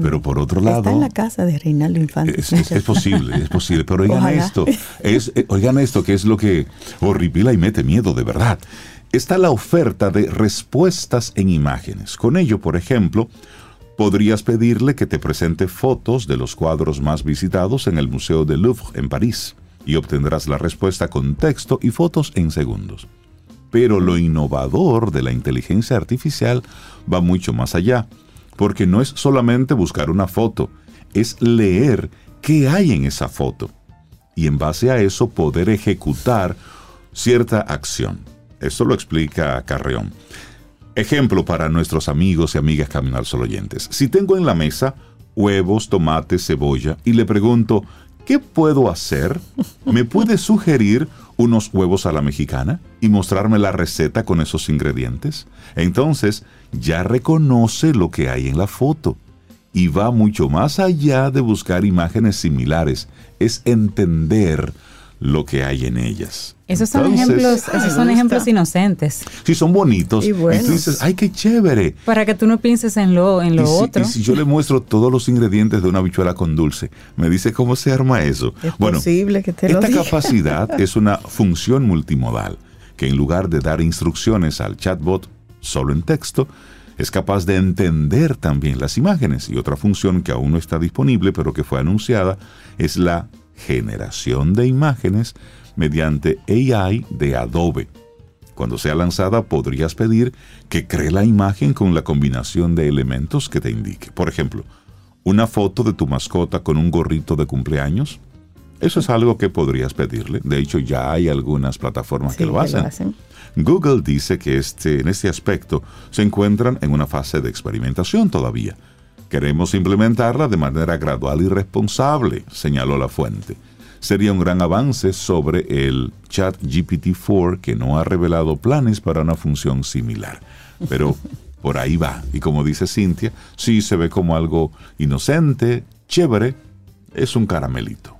pero por otro Está lado- en la casa de Reinaldo Infante. Es, es- es posible, es posible. Pero oigan Ojalá. esto, es, eh, oigan esto, que es lo que horripila y mete miedo de verdad. Está la oferta de respuestas en imágenes. Con ello, por ejemplo, podrías pedirle que te presente fotos de los cuadros más visitados en el Museo del Louvre en París y obtendrás la respuesta con texto y fotos en segundos. Pero lo innovador de la inteligencia artificial va mucho más allá, porque no es solamente buscar una foto, es leer qué hay en esa foto y en base a eso poder ejecutar cierta acción. Esto lo explica Carreón. Ejemplo para nuestros amigos y amigas Caminar Solo oyentes. Si tengo en la mesa huevos, tomates, cebolla y le pregunto, ¿qué puedo hacer? ¿Me puede sugerir unos huevos a la mexicana y mostrarme la receta con esos ingredientes? Entonces ya reconoce lo que hay en la foto y va mucho más allá de buscar imágenes similares, es entender lo que hay en ellas. Esos son Entonces, ejemplos, esos son ejemplos inocentes. Sí, son bonitos. Y Y, tú dices, ay, qué chévere. Para que tú no pienses en lo, en lo y, si, otro. y si yo le muestro todos los ingredientes de una habichuela con dulce, me dice cómo se arma eso. Es bueno, posible que te lo esta diga. capacidad es una función multimodal que en lugar de dar instrucciones al chatbot solo en texto, es capaz de entender también las imágenes. Y otra función que aún no está disponible, pero que fue anunciada, es la generación de imágenes mediante AI de Adobe. Cuando sea lanzada podrías pedir que cree la imagen con la combinación de elementos que te indique. Por ejemplo, una foto de tu mascota con un gorrito de cumpleaños. Eso es algo que podrías pedirle. De hecho, ya hay algunas plataformas Sí, que lo hacen. Google dice que este, en este aspecto se encuentran en una fase de experimentación todavía. Queremos implementarla de manera gradual y responsable, señaló la fuente. Sería un gran avance sobre el chat GPT-4 que no ha revelado planes para una función similar. Pero por ahí va. Y como dice Cintia, sí se ve como algo inocente, chévere, es un caramelito.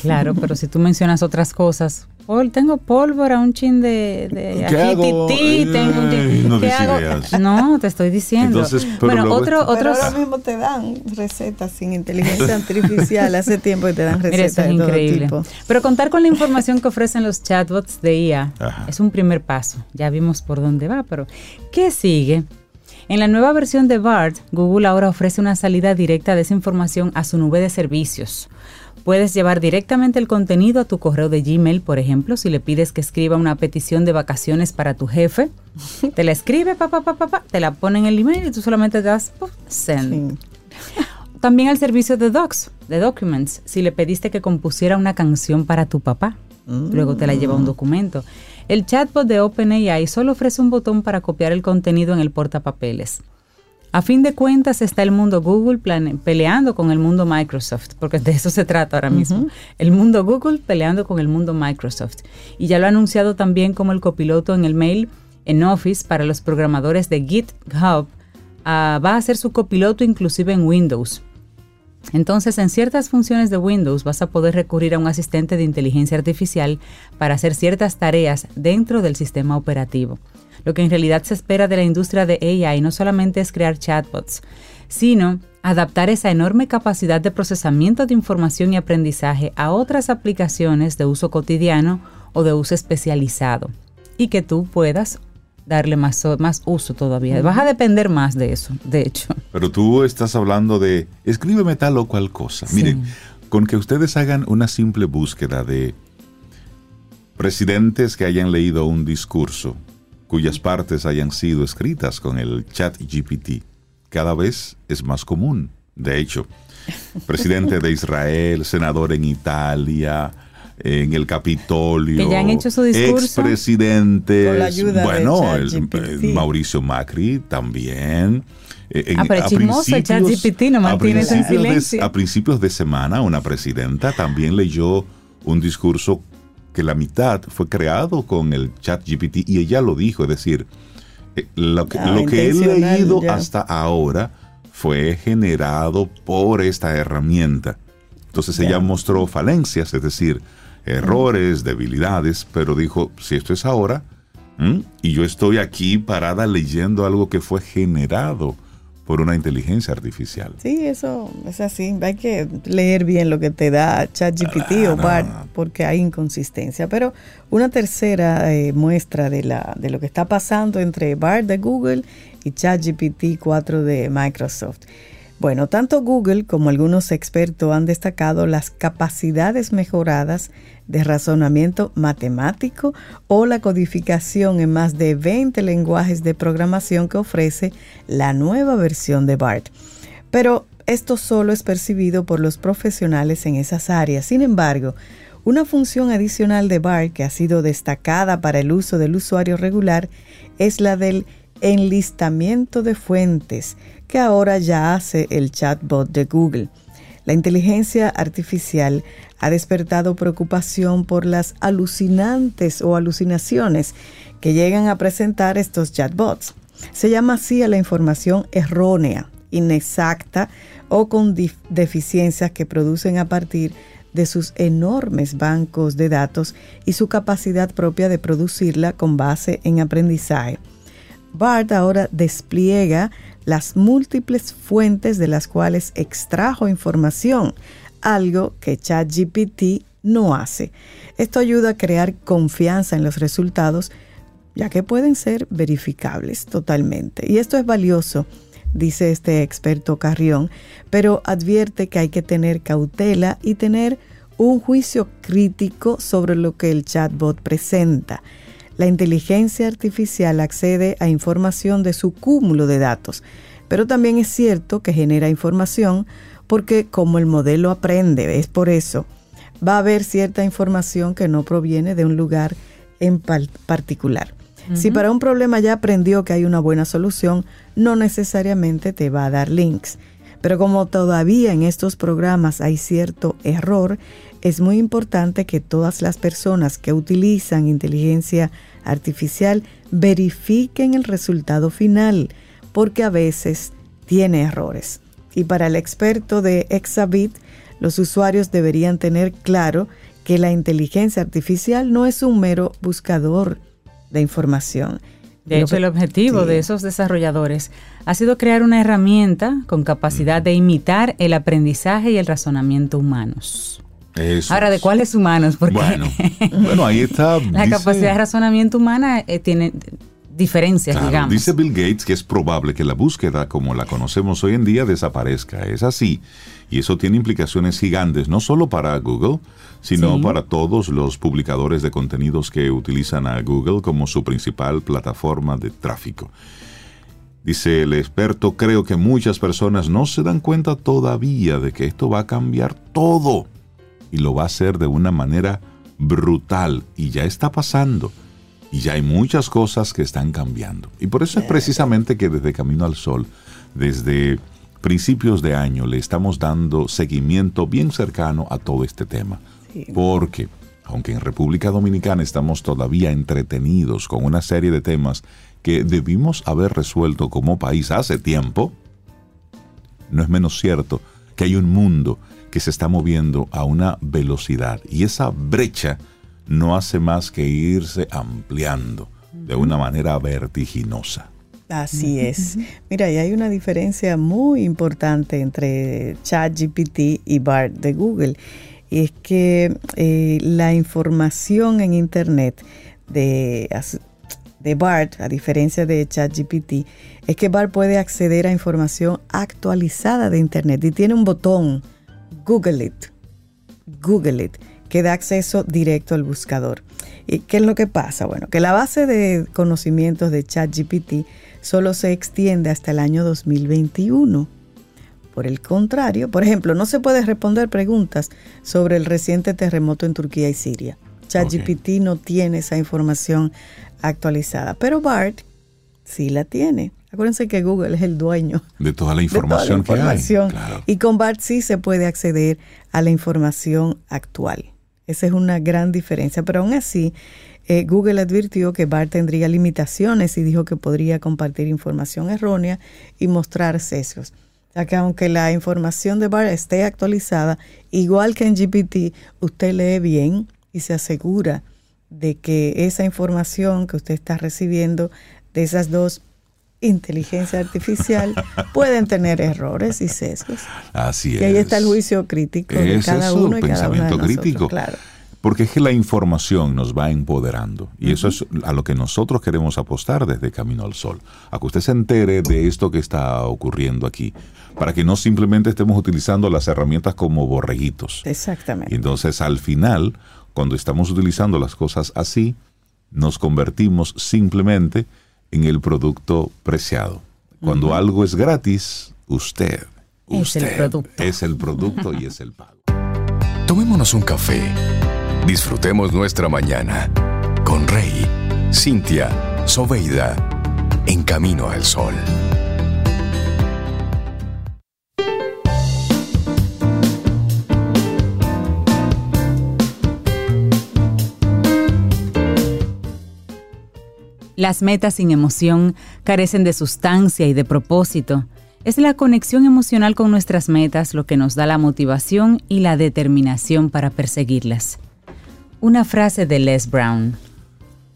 Claro, pero si tú mencionas otras cosas, Paul, tengo pólvora, un chin de, de ¿Qué hago? tengo un chin- no ¿qué des hago? ideas. No, te estoy diciendo. Entonces, pero bueno, luego otro, esto- Pero otros, ahora mismo te dan recetas sin inteligencia artificial. Hace tiempo que te dan Mira, eso recetas es de todo increíble. tipo. Pero contar con la información que ofrecen los chatbots de IA Ajá. es un primer paso. Ya vimos por dónde va, pero ¿qué sigue? En la nueva versión de BART, Google ahora ofrece una salida directa de esa información a su nube de servicios. Puedes llevar directamente el contenido a tu correo de Gmail, por ejemplo, si le pides que escriba una petición de vacaciones para tu jefe. Te la escribe, pa, pa, pa, pa, te la pone en el email y tú solamente das send. Sí. También al servicio de Docs, de Documents, si le pediste que compusiera una canción para tu papá. Luego te la lleva un documento. El chatbot de OpenAI solo ofrece un botón para copiar el contenido en el portapapeles. A fin de cuentas está el mundo Google peleando con el mundo Microsoft, porque de eso se trata ahora mismo. El mundo Google peleando con el mundo Microsoft. Y ya lo ha anunciado también como el copiloto en el mail en Office para los programadores de GitHub. ah, va a ser su copiloto inclusive en Windows. Entonces, en ciertas funciones de Windows vas a poder recurrir a un asistente de inteligencia artificial para hacer ciertas tareas dentro del sistema operativo. Lo que en realidad se espera de la industria de AI no solamente es crear chatbots, sino adaptar esa enorme capacidad de procesamiento de información y aprendizaje a otras aplicaciones de uso cotidiano o de uso especializado y que tú puedas darle más, más uso todavía. Vas a depender más de eso, de hecho. Pero tú estás hablando de escríbeme tal o cual cosa. Sí. Miren, con que ustedes hagan una simple búsqueda de presidentes que hayan leído un discurso cuyas partes hayan sido escritas con el chat GPT, cada vez es más común. De hecho, presidente de Israel, senador en Italia, en el Capitolio, Que ya han hecho su discurso. expresidentes, Con la ayuda de bueno, el- el Mauricio Macri también. Eh, en- Ah, pero a chismoso, ChatGPT no a mantiene eso en principios de- silencio. a principios de semana, una presidenta también leyó un discurso que la mitad fue creado con el chat GPT y ella lo dijo, es decir, eh, lo que, Ah, lo que he leído ya. hasta ahora fue generado por esta herramienta. Entonces ella mostró falencias, es decir, errores, debilidades, pero dijo, si esto es ahora, ¿m? y yo estoy aquí parada leyendo algo que fue generado por una inteligencia artificial. Sí, eso es así. Hay que leer bien lo que te da ChatGPT o BART porque hay inconsistencia. Pero una tercera eh, muestra de, la, de lo que está pasando entre BART de Google y ChatGPT 4 de Microsoft. Bueno, tanto Google como algunos expertos han destacado las capacidades mejoradas de razonamiento matemático o la codificación en más de 20 lenguajes de programación que ofrece la nueva versión de BART. Pero esto solo es percibido por los profesionales en esas áreas. Sin embargo, una función adicional de BART que ha sido destacada para el uso del usuario regular es la del enlistamiento de fuentes, que ahora ya hace el chatbot de Google. La inteligencia artificial ha despertado preocupación por las alucinantes o alucinaciones que llegan a presentar estos chatbots. Se llama así a la información errónea, inexacta o con deficiencias que producen a partir de sus enormes bancos de datos y su capacidad propia de producirla con base en aprendizaje. BART ahora despliega las múltiples fuentes de las cuales extrajo información, algo que ChatGPT no hace. Esto ayuda a crear confianza en los resultados, ya que pueden ser verificables totalmente. Y esto es valioso, dice este experto Carrión, pero advierte que hay que tener cautela y tener un juicio crítico sobre lo que el chatbot presenta. La inteligencia artificial accede a información de su cúmulo de datos, pero también es cierto que genera información porque como el modelo aprende, es por eso, va a haber cierta información que no proviene de un lugar en particular. Si para un problema ya aprendió que hay una buena solución, no necesariamente te va a dar links. Pero como todavía en estos programas hay cierto error, es muy importante que todas las personas que utilizan inteligencia artificial verifiquen el resultado final, porque a veces tiene errores. Y para el experto de Exabit, los usuarios deberían tener claro que la inteligencia artificial no es un mero buscador de información. De hecho, el objetivo de esos desarrolladores ha sido crear una herramienta con capacidad de imitar el aprendizaje y el razonamiento humanos. Ahora, ¿de cuáles humanos? Porque bueno, ahí está. la capacidad de razonamiento humana eh, tiene diferencias, digamos. Dice Bill Gates que es probable que la búsqueda como la conocemos hoy en día desaparezca. Es así. Y eso tiene implicaciones gigantes, no solo para Google, sino para todos los publicadores de contenidos que utilizan a Google como su principal plataforma de tráfico. Dice el experto, creo que muchas personas no se dan cuenta todavía de que esto va a cambiar todo y lo va a hacer de una manera brutal y ya está pasando. Y ya hay muchas cosas que están cambiando. Y por eso es precisamente que desde Camino al Sol, desde principios de año, le estamos dando seguimiento bien cercano a todo este tema. Porque, aunque en República Dominicana estamos todavía entretenidos con una serie de temas que debimos haber resuelto como país hace tiempo, no es menos cierto que hay un mundo que se está moviendo a una velocidad y esa brecha no hace más que irse ampliando de una manera vertiginosa. Así es. Mira, y hay una diferencia muy importante entre ChatGPT y BART de Google. Y es que eh, la información en Internet de, de BART, a diferencia de ChatGPT, es que BART puede acceder a información actualizada de Internet y tiene un botón, Google It. Google It que da acceso directo al buscador. ¿Y qué es lo que pasa? Bueno, que la base de conocimientos de ChatGPT solo se extiende hasta el año 2021. Por el contrario, por ejemplo, no se puede responder preguntas sobre el reciente terremoto en Turquía y Siria. ChatGPT no tiene esa información actualizada, pero BART sí la tiene. Acuérdense que Google es el dueño de toda la información, que hay. Y con BART sí se puede acceder a la información actual. Esa es una gran diferencia, pero aún así eh, Google advirtió que BART tendría limitaciones y dijo que podría compartir información errónea y mostrar sesgos. O sea que aunque la información de BART esté actualizada, igual que en GPT, usted lee bien y se asegura de que esa información que usted está recibiendo de esas dos inteligencia artificial pueden tener errores y sesgos. Así es. Y ahí está el juicio crítico de cada uno y cada uno de crítico. claro. Porque es que la información nos va empoderando. Y eso es a lo que nosotros queremos apostar desde Camino al Sol. A que usted se entere de esto que está ocurriendo aquí. Para que no simplemente estemos utilizando las herramientas como borreguitos. Exactamente. Y entonces al final, cuando estamos utilizando las cosas así, nos convertimos simplemente en el producto preciado. Cuando algo es gratis, usted Es el Usted producto. Es el producto y es el pago. Tomémonos un café. Disfrutemos nuestra mañana con Rey, Cintia, Soveida, en camino al sol. Las metas sin emoción carecen de sustancia y de propósito. Es la conexión emocional con nuestras metas lo que nos da la motivación y la determinación para perseguirlas. Una frase de Les Brown.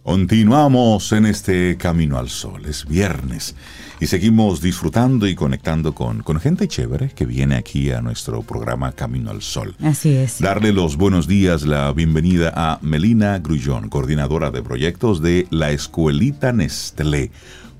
Continuamos en este Camino al Sol. Es viernes y seguimos disfrutando y conectando con, con gente chévere que viene aquí a nuestro programa Camino al Sol. Así es. Darle los buenos días, la bienvenida a Melina Grullón, coordinadora de proyectos de la Escuelita Nestlé.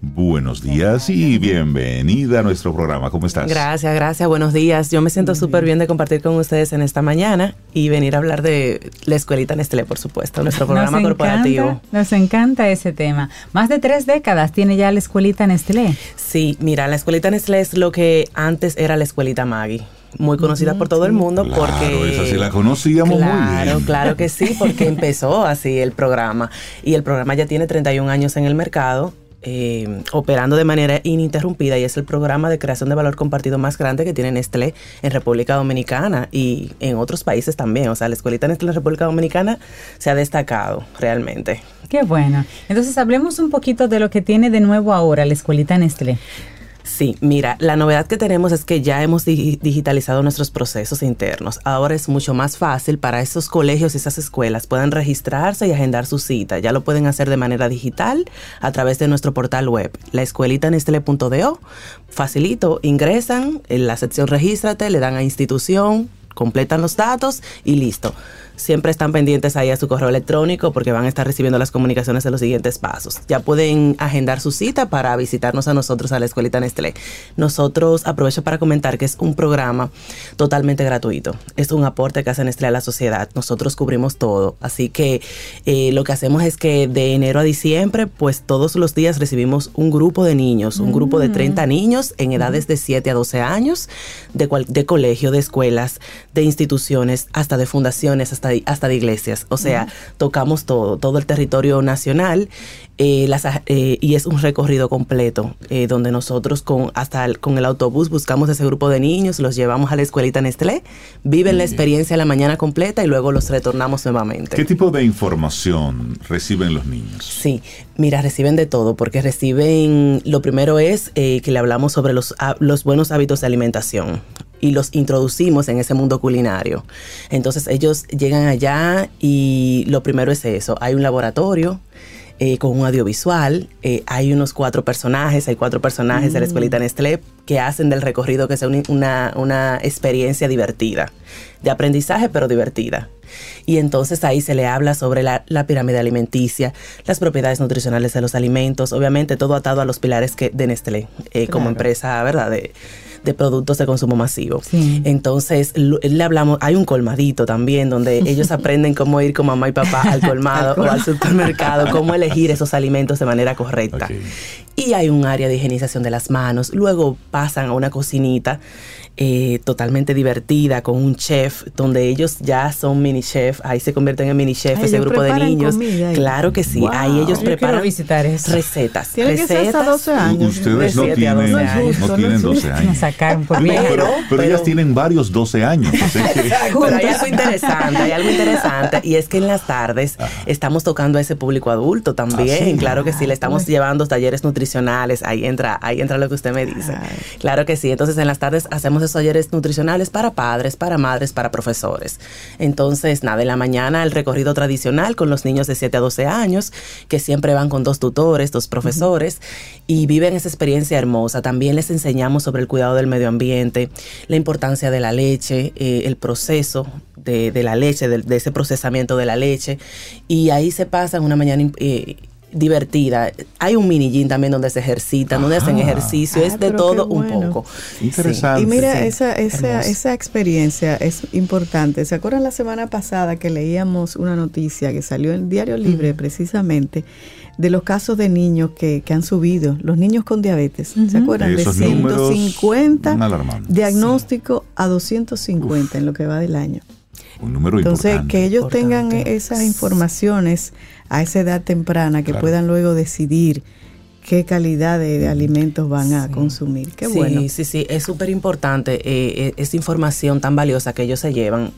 Buenos días y bienvenida a nuestro programa. ¿Cómo estás? Gracias, gracias, buenos días. Yo me siento súper bien de compartir con ustedes en esta mañana y venir a hablar de la Escuelita Nestlé, por supuesto, nuestro programa nos corporativo. Encanta, nos encanta ese tema. Más de tres décadas tiene ya la escuelita Nestlé. Sí, mira, la Escuelita Nestlé es lo que antes era la Escuelita Maggie. Muy conocida por todo el mundo Claro, porque... esa sí la conocíamos muy Claro, bien. claro que sí, porque empezó así el programa. Y el programa ya tiene 31 años en el mercado. Eh, operando de manera ininterrumpida y es el programa de creación de valor compartido más grande que tiene Nestlé en República Dominicana y en otros países también. O sea, la escuelita Nestlé en República Dominicana se ha destacado realmente. Qué bueno. Entonces hablemos un poquito de lo que tiene de nuevo ahora la escuelita Nestlé. Sí, mira, la novedad que tenemos es que ya hemos di- digitalizado nuestros procesos internos. Ahora es mucho más fácil para esos colegios y esas escuelas puedan registrarse y agendar su cita. Ya lo pueden hacer de manera digital a través de nuestro portal web, laescuelitanestle.do. Facilito, ingresan en la sección regístrate, le dan a institución, completan los datos y listo. Siempre están pendientes ahí a su correo electrónico porque van a estar recibiendo las comunicaciones de los siguientes pasos. Ya pueden agendar su cita para visitarnos a nosotros a la Escuelita Nestlé. Nosotros aprovecho para comentar que es un programa totalmente gratuito. Es un aporte que hace Nestlé a la sociedad. Nosotros cubrimos todo. Así que eh, lo que hacemos es que de enero a diciembre, pues todos los días recibimos un grupo de niños, un grupo de 30 niños en edades de 7 a 12 años, de, cual- de colegio, de escuelas, de instituciones, hasta de fundaciones, hasta, hasta de iglesias. O sea, tocamos todo, todo el territorio nacional eh, las aj- eh, y es un recorrido completo eh, donde nosotros con, hasta el, con el autobús buscamos ese grupo de niños, los llevamos a la escuelita Nestlé, viven la experiencia la mañana completa y luego los retornamos nuevamente. ¿Qué tipo de información reciben los niños? Sí, mira, reciben de todo, porque reciben, lo primero es que le hablamos sobre los, há- los buenos hábitos de alimentación y los introducimos en ese mundo culinario. Entonces ellos llegan allá y lo primero es eso, hay un laboratorio. eh, con un audiovisual, eh, hay unos cuatro personajes, hay cuatro personajes de la escuelita Nestlé que hacen del recorrido que sea un- una, una experiencia divertida, de aprendizaje pero divertida. Y entonces ahí se le habla sobre la, la pirámide alimenticia, las propiedades nutricionales de los alimentos, obviamente todo atado a los pilares que, de Nestlé eh, como empresa, ¿verdad? De, de productos de consumo masivo. Sí. Entonces lo- le hablamos, hay un colmadito también donde ellos aprenden cómo ir con mamá y papá al colmado o al supermercado, cómo elegir esos alimentos de manera correcta. Y hay un área de higienización de las manos. Luego pasan a una cocinita eh, totalmente divertida con un chef, donde ellos ya son mini chef. Ahí se convierten en mini chef Ay, ese grupo de niños. Claro que sí. Wow. Ahí ellos Yo preparan visitar eso. recetas. Tiene que ser hasta recetas. 12 años. Ustedes no tienen, no años. tienen 12 Nos años. sacaron por Pero-. Pero, pero ellas tienen varios 12 años. así que- Pero hay algo interesante, hay algo interesante y es que en las tardes estamos tocando a ese público adulto también. Ah, sí. Claro que sí, le estamos llevando talleres nutricionales, ahí entra, ahí entra lo que usted me dice. Claro que sí, entonces en las tardes hacemos talleres nutricionales para padres, para madres, para profesores. Entonces, nada, en la mañana el recorrido tradicional con los niños de 7 a 12 años, que siempre van con dos tutores, dos profesores, y viven esa experiencia hermosa. También les enseñamos sobre el cuidado del medio ambiente, la importancia de la leche, eh, el proceso de, la leche, de, ese procesamiento de la leche, y ahí se pasan una mañana... eh, divertida. Hay un mini gym también donde se ejercitan, donde hacen Ah. ejercicio, Ah, es de todo un poco. Interesante. Y mira, Sí, esa, esa, esa experiencia es importante. ¿Se acuerdan la semana pasada que leíamos una noticia que salió en Diario Libre precisamente de los casos de niños que, que han subido, los niños con diabetes? ¿Se acuerdan? De números 150 son alarmantes. diagnóstico a 250 en lo que va del año. Un número Entonces, importante. que ellos Importante. tengan esas informaciones a esa edad temprana, que Claro. puedan luego decidir qué calidad de, de alimentos van a Sí. consumir. Qué sí, bueno. Sí, sí, es súper importante eh, eh, esa información tan valiosa que ellos se llevan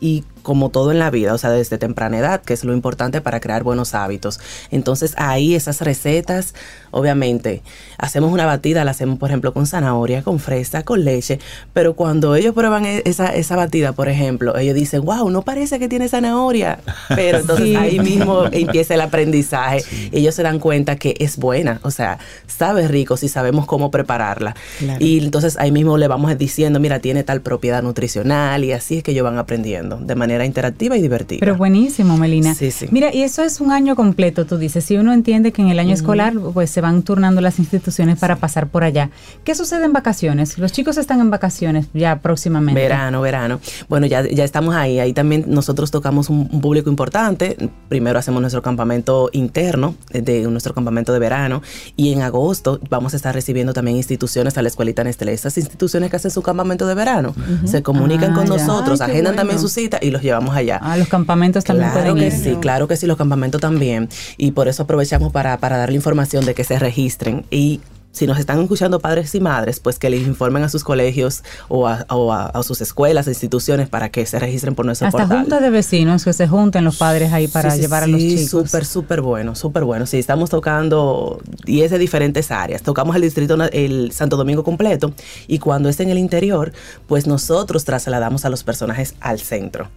y como todo en la vida, o sea, desde temprana edad, que es lo importante para crear buenos hábitos. Entonces ahí esas recetas, obviamente, hacemos una batida, la hacemos por ejemplo con zanahoria, con fresa, con leche, pero cuando ellos prueban e- esa, esa batida, por ejemplo, ellos dicen, wow, no parece que tiene zanahoria, pero entonces Sí. ahí mismo empieza el aprendizaje, ellos se dan cuenta que es buena, o sea, sabe rico si sabemos cómo prepararla. Claro. Y entonces ahí mismo le vamos diciendo, mira, tiene tal propiedad nutricional y así es que ellos van aprendiendo de manera interactiva y divertida. Pero buenísimo, Melina. Sí, sí. Mira, y eso es un año completo, tú dices. Si uno entiende que en el año escolar, pues se van turnando las instituciones para pasar por allá. ¿Qué sucede en vacaciones? Los chicos están en vacaciones ya próximamente. Verano, verano. Bueno, ya, ya estamos ahí. Ahí también nosotros tocamos un, un público importante. Primero hacemos nuestro campamento interno, eh, de nuestro campamento de verano. Y en agosto vamos a estar recibiendo también instituciones a la escuelita Nestlé. Esas instituciones que hacen su campamento de verano se comunican Ah, con ya. nosotros, Ay, agendan bueno. también su cita y los llevamos allá. Ah, los campamentos también Claro pueden que ir. sí, claro que sí, los campamentos también. Y por eso aprovechamos para, para darle información de que se registren. Y si nos están escuchando padres y madres, pues que les informen a sus colegios o a, o a- a sus escuelas, instituciones para que se registren por nuestro Hasta portal. juntas de vecinos que se junten los padres ahí para Sí, sí, llevar a los sí, chicos. Súper, súper bueno, súper bueno. Sí, estamos tocando, y es de diferentes áreas. Tocamos el distrito, el Santo Domingo completo, y cuando es en el interior, pues nosotros trasladamos a los personajes al centro.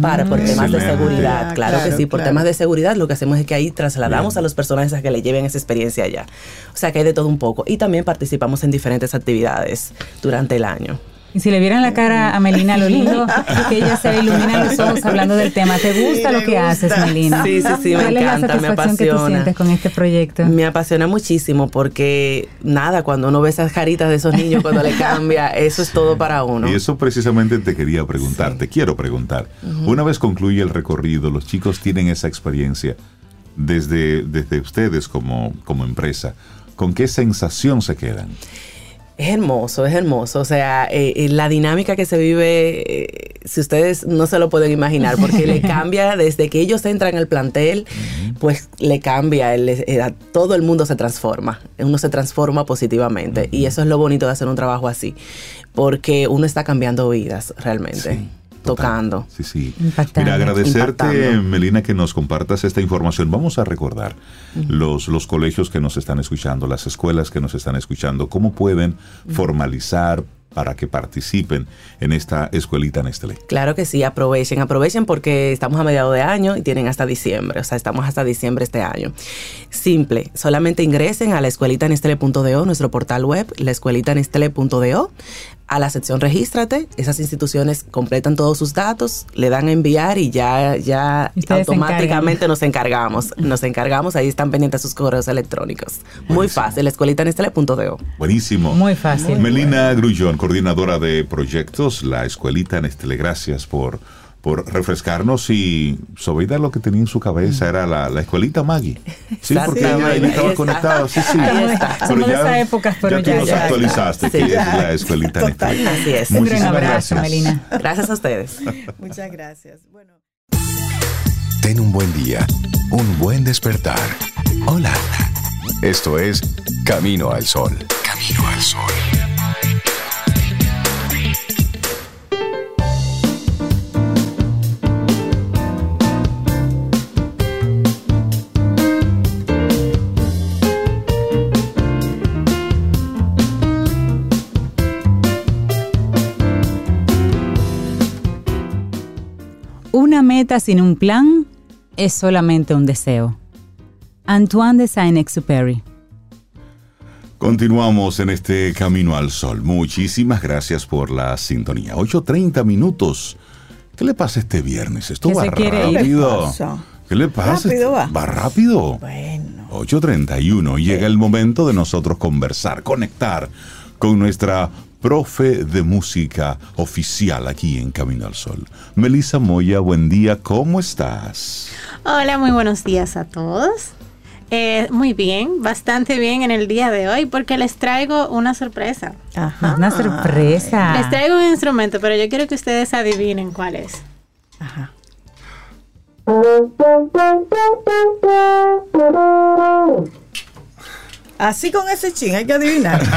Para, por temas de seguridad. Ah, Claro, que claro, sí, por claro. temas de seguridad, lo que hacemos es que ahí trasladamos Bien. a los personajes a que le lleven esa experiencia allá. O sea que hay de todo un poco. Y también participamos en diferentes actividades durante el año. Y si le vieran la cara a Melina, lo lindo que ella se ilumina los ojos hablando del tema. ¿Te gusta Sí, lo que haces. Melina? Sí, sí, sí, me ¿Cuál encanta, es me la satisfacción que tú apasiona. sientes con este proyecto? Me apasiona muchísimo porque, nada, cuando uno ve esas caritas de esos niños cuando le cambia, eso es todo para uno. Y eso precisamente te quería preguntar, te quiero preguntar. Una vez concluye el recorrido, los chicos tienen esa experiencia desde, desde ustedes como, como empresa. ¿Con qué sensación se quedan? Es hermoso, es hermoso. O sea, eh, eh, la dinámica que se vive, eh, si ustedes no se lo pueden imaginar, porque le cambia desde que ellos entran al plantel, pues le cambia, todo el mundo se transforma, uno se transforma positivamente y eso es lo bonito de hacer un trabajo así, porque uno está cambiando vidas realmente, Sí, tocando. Sí, sí. Impactante. Mira, agradecerte, Impactando. Melina, que nos compartas esta información. Vamos a recordar los, los colegios que nos están escuchando, las escuelas que nos están escuchando, cómo pueden formalizar para que participen en esta escuelita Nestlé. Claro que sí, aprovechen, aprovechen porque estamos a mediados de año y tienen hasta diciembre, o sea, estamos hasta diciembre este año. Simple, solamente ingresen a la escuelitanestle.do, nuestro portal web, la escuelitanestle.do, a la sección Regístrate, esas instituciones completan todos sus datos, le dan a enviar y ya, ya se automáticamente nos encargamos, nos encargamos, ahí están pendientes sus correos electrónicos. Muy fácil, la escuelitanestle.do. Buenísimo. Muy fácil. Melina Grullón, coordinadora de proyectos, la escuelita Nestlé. Gracias por, por refrescarnos y Sobeida lo que tenía en su cabeza era la, la escuelita Maggie. Sí, porque ella, estaba está. conectada. Sí, sí. Ahí está. Pero Somos de esa época, pero ya, nos ya. actualizaste Sí. que es la escuelita Nestlé. Así es. Un gran Muchísimas abrazo, gracias. Melina. Gracias a ustedes. Muchas gracias. Bueno. Ten un buen día, un buen despertar. Hola. Esto es Camino al Sol. Camino al Sol. Una meta sin un plan es solamente un deseo. Antoine de Saint-Exupéry. Continuamos en este Camino al Sol. Muchísimas gracias por la sintonía. 8.30 minutos. ¿Qué le pasa este viernes? Esto va rápido. ¿Qué le pasa? Rápido va. ¿Va rápido? Bueno. 8.31. Llega el momento de nosotros conversar, conectar con nuestra profe de música oficial aquí en Camino al Sol. Melissa Moya, buen día, ¿cómo estás? Hola, muy buenos días a todos. Eh, muy bien, bastante bien en el día de hoy porque les traigo una sorpresa. Ajá. Una sorpresa. Les traigo un instrumento, pero yo quiero que ustedes adivinen cuál es. Ajá. Así con ese chin, hay que adivinar.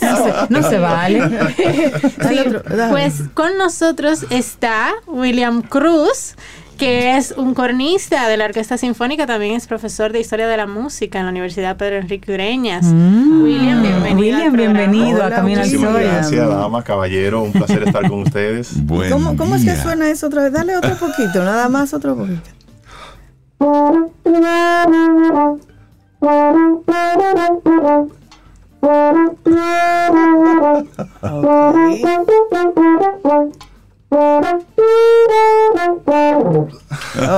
No se, no se vale. Sí, pues con nosotros está William Cruz, que es un cornista de la Orquesta Sinfónica, también es profesor de Historia de la Música en la Universidad Pedro Enrique Ureñas. William, bienvenido. Mm. William, bienvenido a Camino. Sol. William. Gracias, damas, caballero. Un placer estar con ustedes. Buen ¿Cómo, cómo es que suena eso otra vez? Dale otro poquito, nada más otro poquito.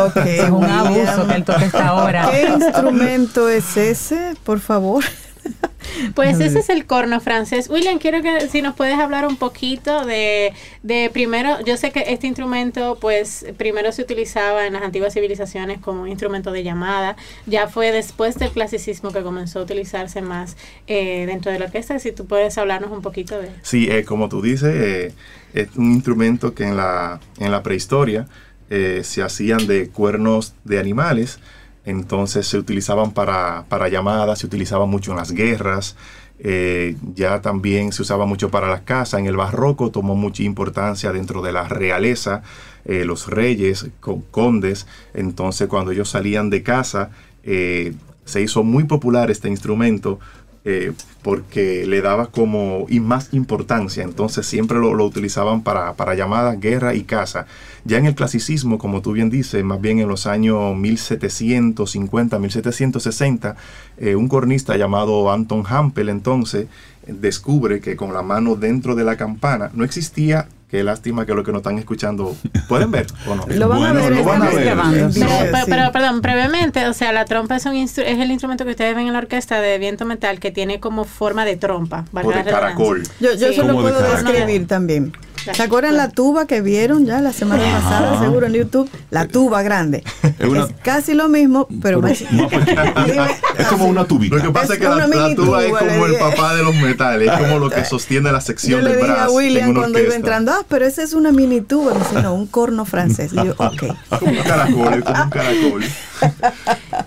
Ok, Es un abuso que él toque esta hora. ¿Qué instrumento es ese, por favor? Pues ese es el corno francés. William, quiero que si nos puedes hablar un poquito de, de primero, yo sé que este instrumento pues primero se utilizaba en las antiguas civilizaciones como instrumento de llamada, ya fue después del clasicismo que comenzó a utilizarse más eh, dentro de la orquesta, si tú puedes hablarnos un poquito de Sí, eh, como tú dices, eh, es un instrumento que en la, en la prehistoria eh, se hacían de cuernos de animales, entonces se utilizaban para, para llamadas, se utilizaban mucho en las guerras, eh, ya también se usaba mucho para las casas. En el barroco tomó mucha importancia dentro de la realeza, eh, los reyes, co- condes, entonces cuando ellos salían de casa, eh, se hizo muy popular este instrumento eh, porque le daba como y más importancia, entonces siempre lo, utilizaban para, llamadas, guerra y caza. Ya en el clasicismo, como tú bien dices, más bien en los años 1750, 1760, eh, un cornista llamado Anton Hampel entonces descubre que con la mano dentro de la campana no existía, qué lástima que lo que nos están escuchando, ¿pueden ver o no? Lo van a ver, lo van a estamos ver. Pero, vivo. Sí, pero, sí. pero, perdón, brevemente, o sea, la trompa es, un instru- es el instrumento que ustedes ven en la orquesta de viento metal que tiene como forma de trompa. O de caracol. Yo, yo Sí. eso lo Como de puedo caracol. describir también. ¿Se acuerdan la tuba que vieron ya la semana pasada, seguro en YouTube? La tuba grande. Es una- Es casi lo mismo, pero, Pero más es como una tubita. Lo que pasa es, Es que la, la tuba es como le el dije. papá de los metales, es como lo que sostiene la Yo sección le del dije brazo a en William una cuando iba entrando, ah, pero esa es una mini tuba. Me dice, no, un corno francés. Y yo, ok. Como un caracol, es como un caracol.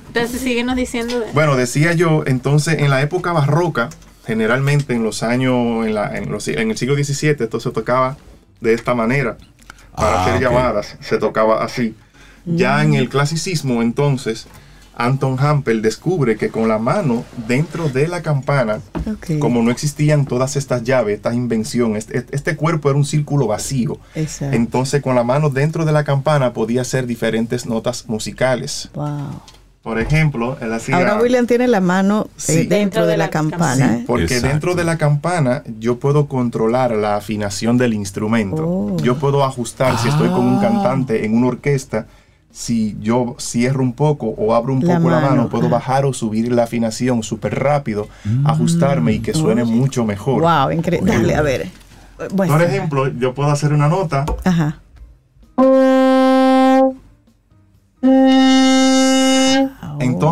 Entonces, síguenos diciendo. Bueno, decía yo, entonces en la época barroca, generalmente en los años, en, la- en los- en el siglo XVII, esto se tocaba de esta manera. Para Ah, hacer llamadas, se tocaba así. Ya en el clasicismo, entonces, Anton Hampel descubre que con la mano dentro de la campana, como no existían todas estas llaves, esta invención, este, este cuerpo era un círculo vacío. Exacto. Entonces con la mano dentro de la campana podía hacer diferentes notas musicales. Wow. Por ejemplo, él hacía... Ahora William tiene la mano eh, Sí. dentro, de la, campana. Sí, ¿eh? porque Exacto. dentro de la campana yo puedo controlar la afinación del instrumento. Oh. Yo puedo ajustar si estoy con un Ah. cantante en una orquesta. Si yo cierro un poco o abro un La poco la mano, mano, puedo ajá. bajar o subir la afinación súper rápido, ajustarme y que suene mucho mejor. Wow, increíble. Dale, a ver. Bueno. Por ejemplo, yo puedo hacer una nota Ajá.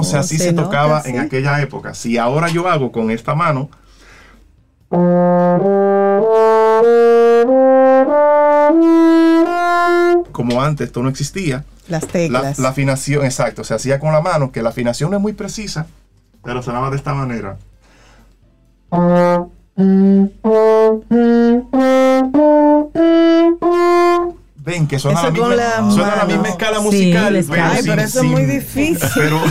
Entonces así se se, nota, tocaba sí. en aquella época. Si ahora yo hago con esta mano, como antes esto no existía, Las la, teclas. la afinación, exacto, se hacía con la mano, que la afinación no es muy precisa, pero sonaba de esta manera. Ven que suena, Eso la misma, con la suena la misma escala musical. escala. Ay, pero eso es muy difícil. Pero,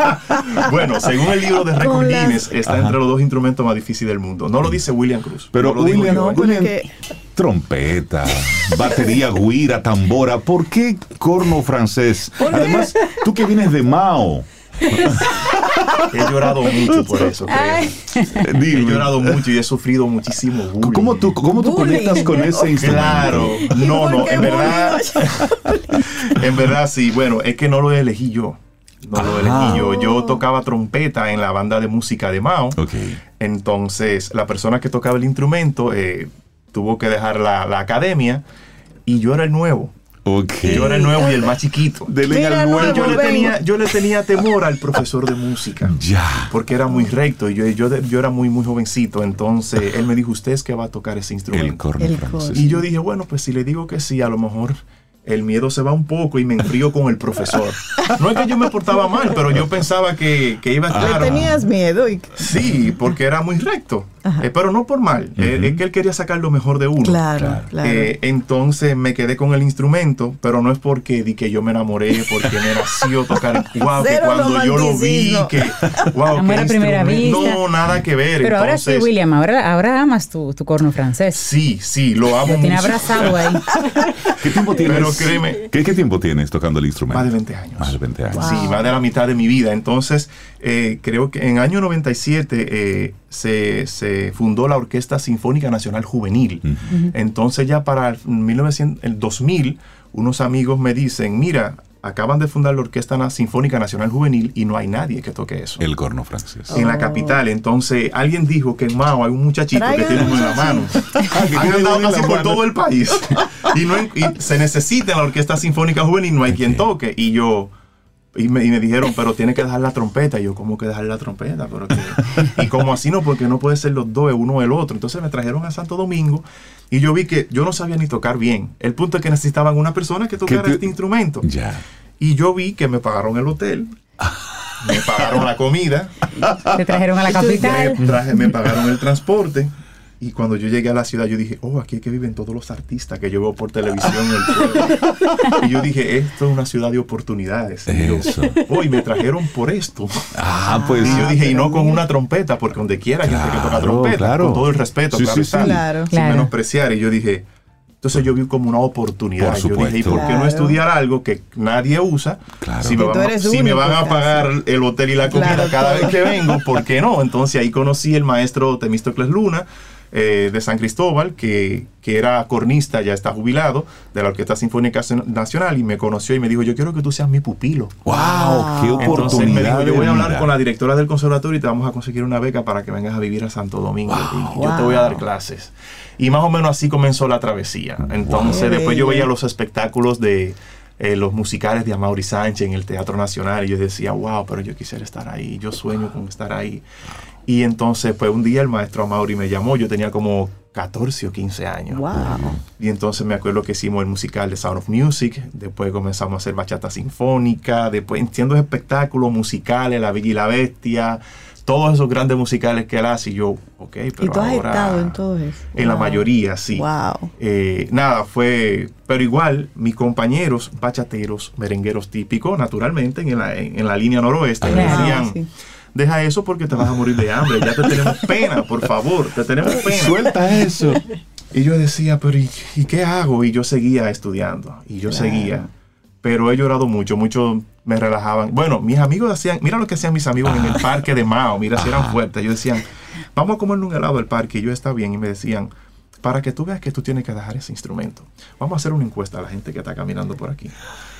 bueno, según el libro de Record Guinness, está entre los dos instrumentos más difíciles del mundo. No lo dice William Cruz. Pero no lo digo William, yo, no, ¿eh? pero William, que- trompeta, batería, guira, tambora. ¿Por qué corno francés? Además, tú que vienes de Mao. He llorado mucho por eso. Créeme. He llorado mucho y he sufrido muchísimo bullying. ¿Cómo tú, cómo tú Bullying. conectas con ese instrumento? Claro, no, no, en verdad, en verdad sí, bueno, es que no lo elegí yo. no lo elegí yo. Yo tocaba trompeta en la banda de música de Mao. Entonces, la persona que tocaba el instrumento eh, tuvo que dejar la, la academia y yo era el nuevo. Yo era el nuevo y el más chiquito. Dele Mira, al nuevo, Y yo, le tenía, yo le tenía temor al profesor de música. Ya. Porque era muy recto y yo, yo, yo era muy, muy jovencito. Entonces él me dijo, ¿usted es que va a tocar ese El instrumento? corno El francés. Y yo dije, bueno, pues si le digo que sí, a lo mejor el miedo se va un poco y me enfrío con el profesor. No es que yo me portaba mal, pero yo pensaba que, que iba a Le estar... tenías miedo y Sí, porque era muy recto. Eh, pero no por mal. Eh, Ujú. es que él quería sacar lo mejor de uno. claro, claro. Eh, entonces me quedé con el instrumento, pero no es porque di que yo me enamoré, porque me nació tocar. Wow, que cuando yo lo vi, que wow, Amor a primera vista. No, nada que ver. Pero ahora sí, William, ahora, ahora amas tu, tu corno francés. Sí, sí, lo amo Lo tiene mucho. abrazado ahí. ¿Qué tiempo tienes? Pero créeme. ¿Qué, qué tiempo tienes tocando el instrumento? Más de 20 años. Más de 20 años. Sí, más de la mitad de mi vida. Entonces, eh, creo que en año 97 eh, se, se fundó la Orquesta Sinfónica Nacional Juvenil. Ujú. Entonces ya para el, 1900, el 2000, unos amigos me dicen, mira, acaban de fundar la Orquesta Sinfónica Nacional Juvenil y no hay nadie que toque eso. El corno francés. en la capital. Entonces, alguien dijo que en Mao hay un muchachito que Traigan tiene uno en la mano. Han andado casi por todo el país. y, no, y se necesita en la Orquesta Sinfónica Juvenil, no hay quien toque. Y yo, y me, y me dijeron, pero tiene que dejar la trompeta. Y yo, ¿cómo que dejar la trompeta? Pero y como así no, porque no puede ser los dos, uno o el otro. Entonces me trajeron a Santo Domingo y yo vi que yo no sabía ni tocar bien. El punto es que necesitaban una persona que tocara te- este instrumento. Ya. Y yo vi que me pagaron el hotel, me pagaron la comida, Te trajeron a la me, capital. traje- me pagaron el transporte. Y cuando yo llegué a la ciudad, yo dije, oh, aquí es que viven todos los artistas que yo veo por televisión en el pueblo. y yo dije, esto es una ciudad de oportunidades. Y yo, Eso. oh, y me trajeron por esto. Ah, pues. y yo dije, y no con mira. una trompeta, porque donde quiera hay gente que toca trompeta, claro. con todo el respeto, Sí, claro, sí, sí. Claro. sin Claro. menospreciar. Y yo dije, entonces yo vi como una oportunidad. Por yo dije, ¿y por qué no Claro. estudiar algo que nadie usa? Claro. Si me, van, si me único, van a pagar el hotel y la comida Claro, cada vez que vengo, ¿por qué no? Entonces ahí conocí el maestro Temístocles Luna eh, de San Cristóbal, que, que era cornista, ya está jubilado, de la Orquesta Sinfónica Nacional, y me conoció y me dijo, yo quiero que tú seas mi pupilo. ¡Wow! ¡Qué Entonces él me oportunidad! dijo, yo voy a hablar con la directora del conservatorio y te vamos a conseguir una beca para que vengas a vivir a Santo Domingo. y yo te voy a dar clases. Y más o menos así comenzó la travesía. Entonces después yo veía los espectáculos de eh, los musicales de Amaury Sánchez en el Teatro Nacional y yo decía, wow, pero yo quisiera estar ahí, yo sueño con estar ahí. Y entonces pues un día el maestro Amaury me llamó, yo tenía como 14 o 15 años. Wow. Y entonces me acuerdo que hicimos el musical de Sound of Music, después comenzamos a hacer bachata sinfónica, después haciendo espectáculos musicales, La Bella y la Bestia, todos esos grandes musicales que él hace. Y yo, ok, pero y tú has ahora... estado en todo eso. En la mayoría, sí. Wow. Eh, nada, fue... Pero igual, mis compañeros bachateros, merengueros típicos, naturalmente, en la, en la línea noroeste, me decían... sí. Deja eso porque te vas a morir de hambre. Ya te tenemos pena, por favor. Te tenemos pena. Suelta eso. Y yo decía, pero ¿y, y qué hago? Y yo seguía estudiando. Y yo seguía. Pero he llorado mucho, muchos me relajaban. Bueno, mis amigos hacían, mira lo que hacían mis amigos en el parque de Mao, mira si eran fuertes. Ellos decían, vamos a comernos un helado del parque. Y yo estaba bien y me decían, para que tú veas que tú tienes que dejar ese instrumento, vamos a hacer una encuesta a la gente que está caminando por aquí.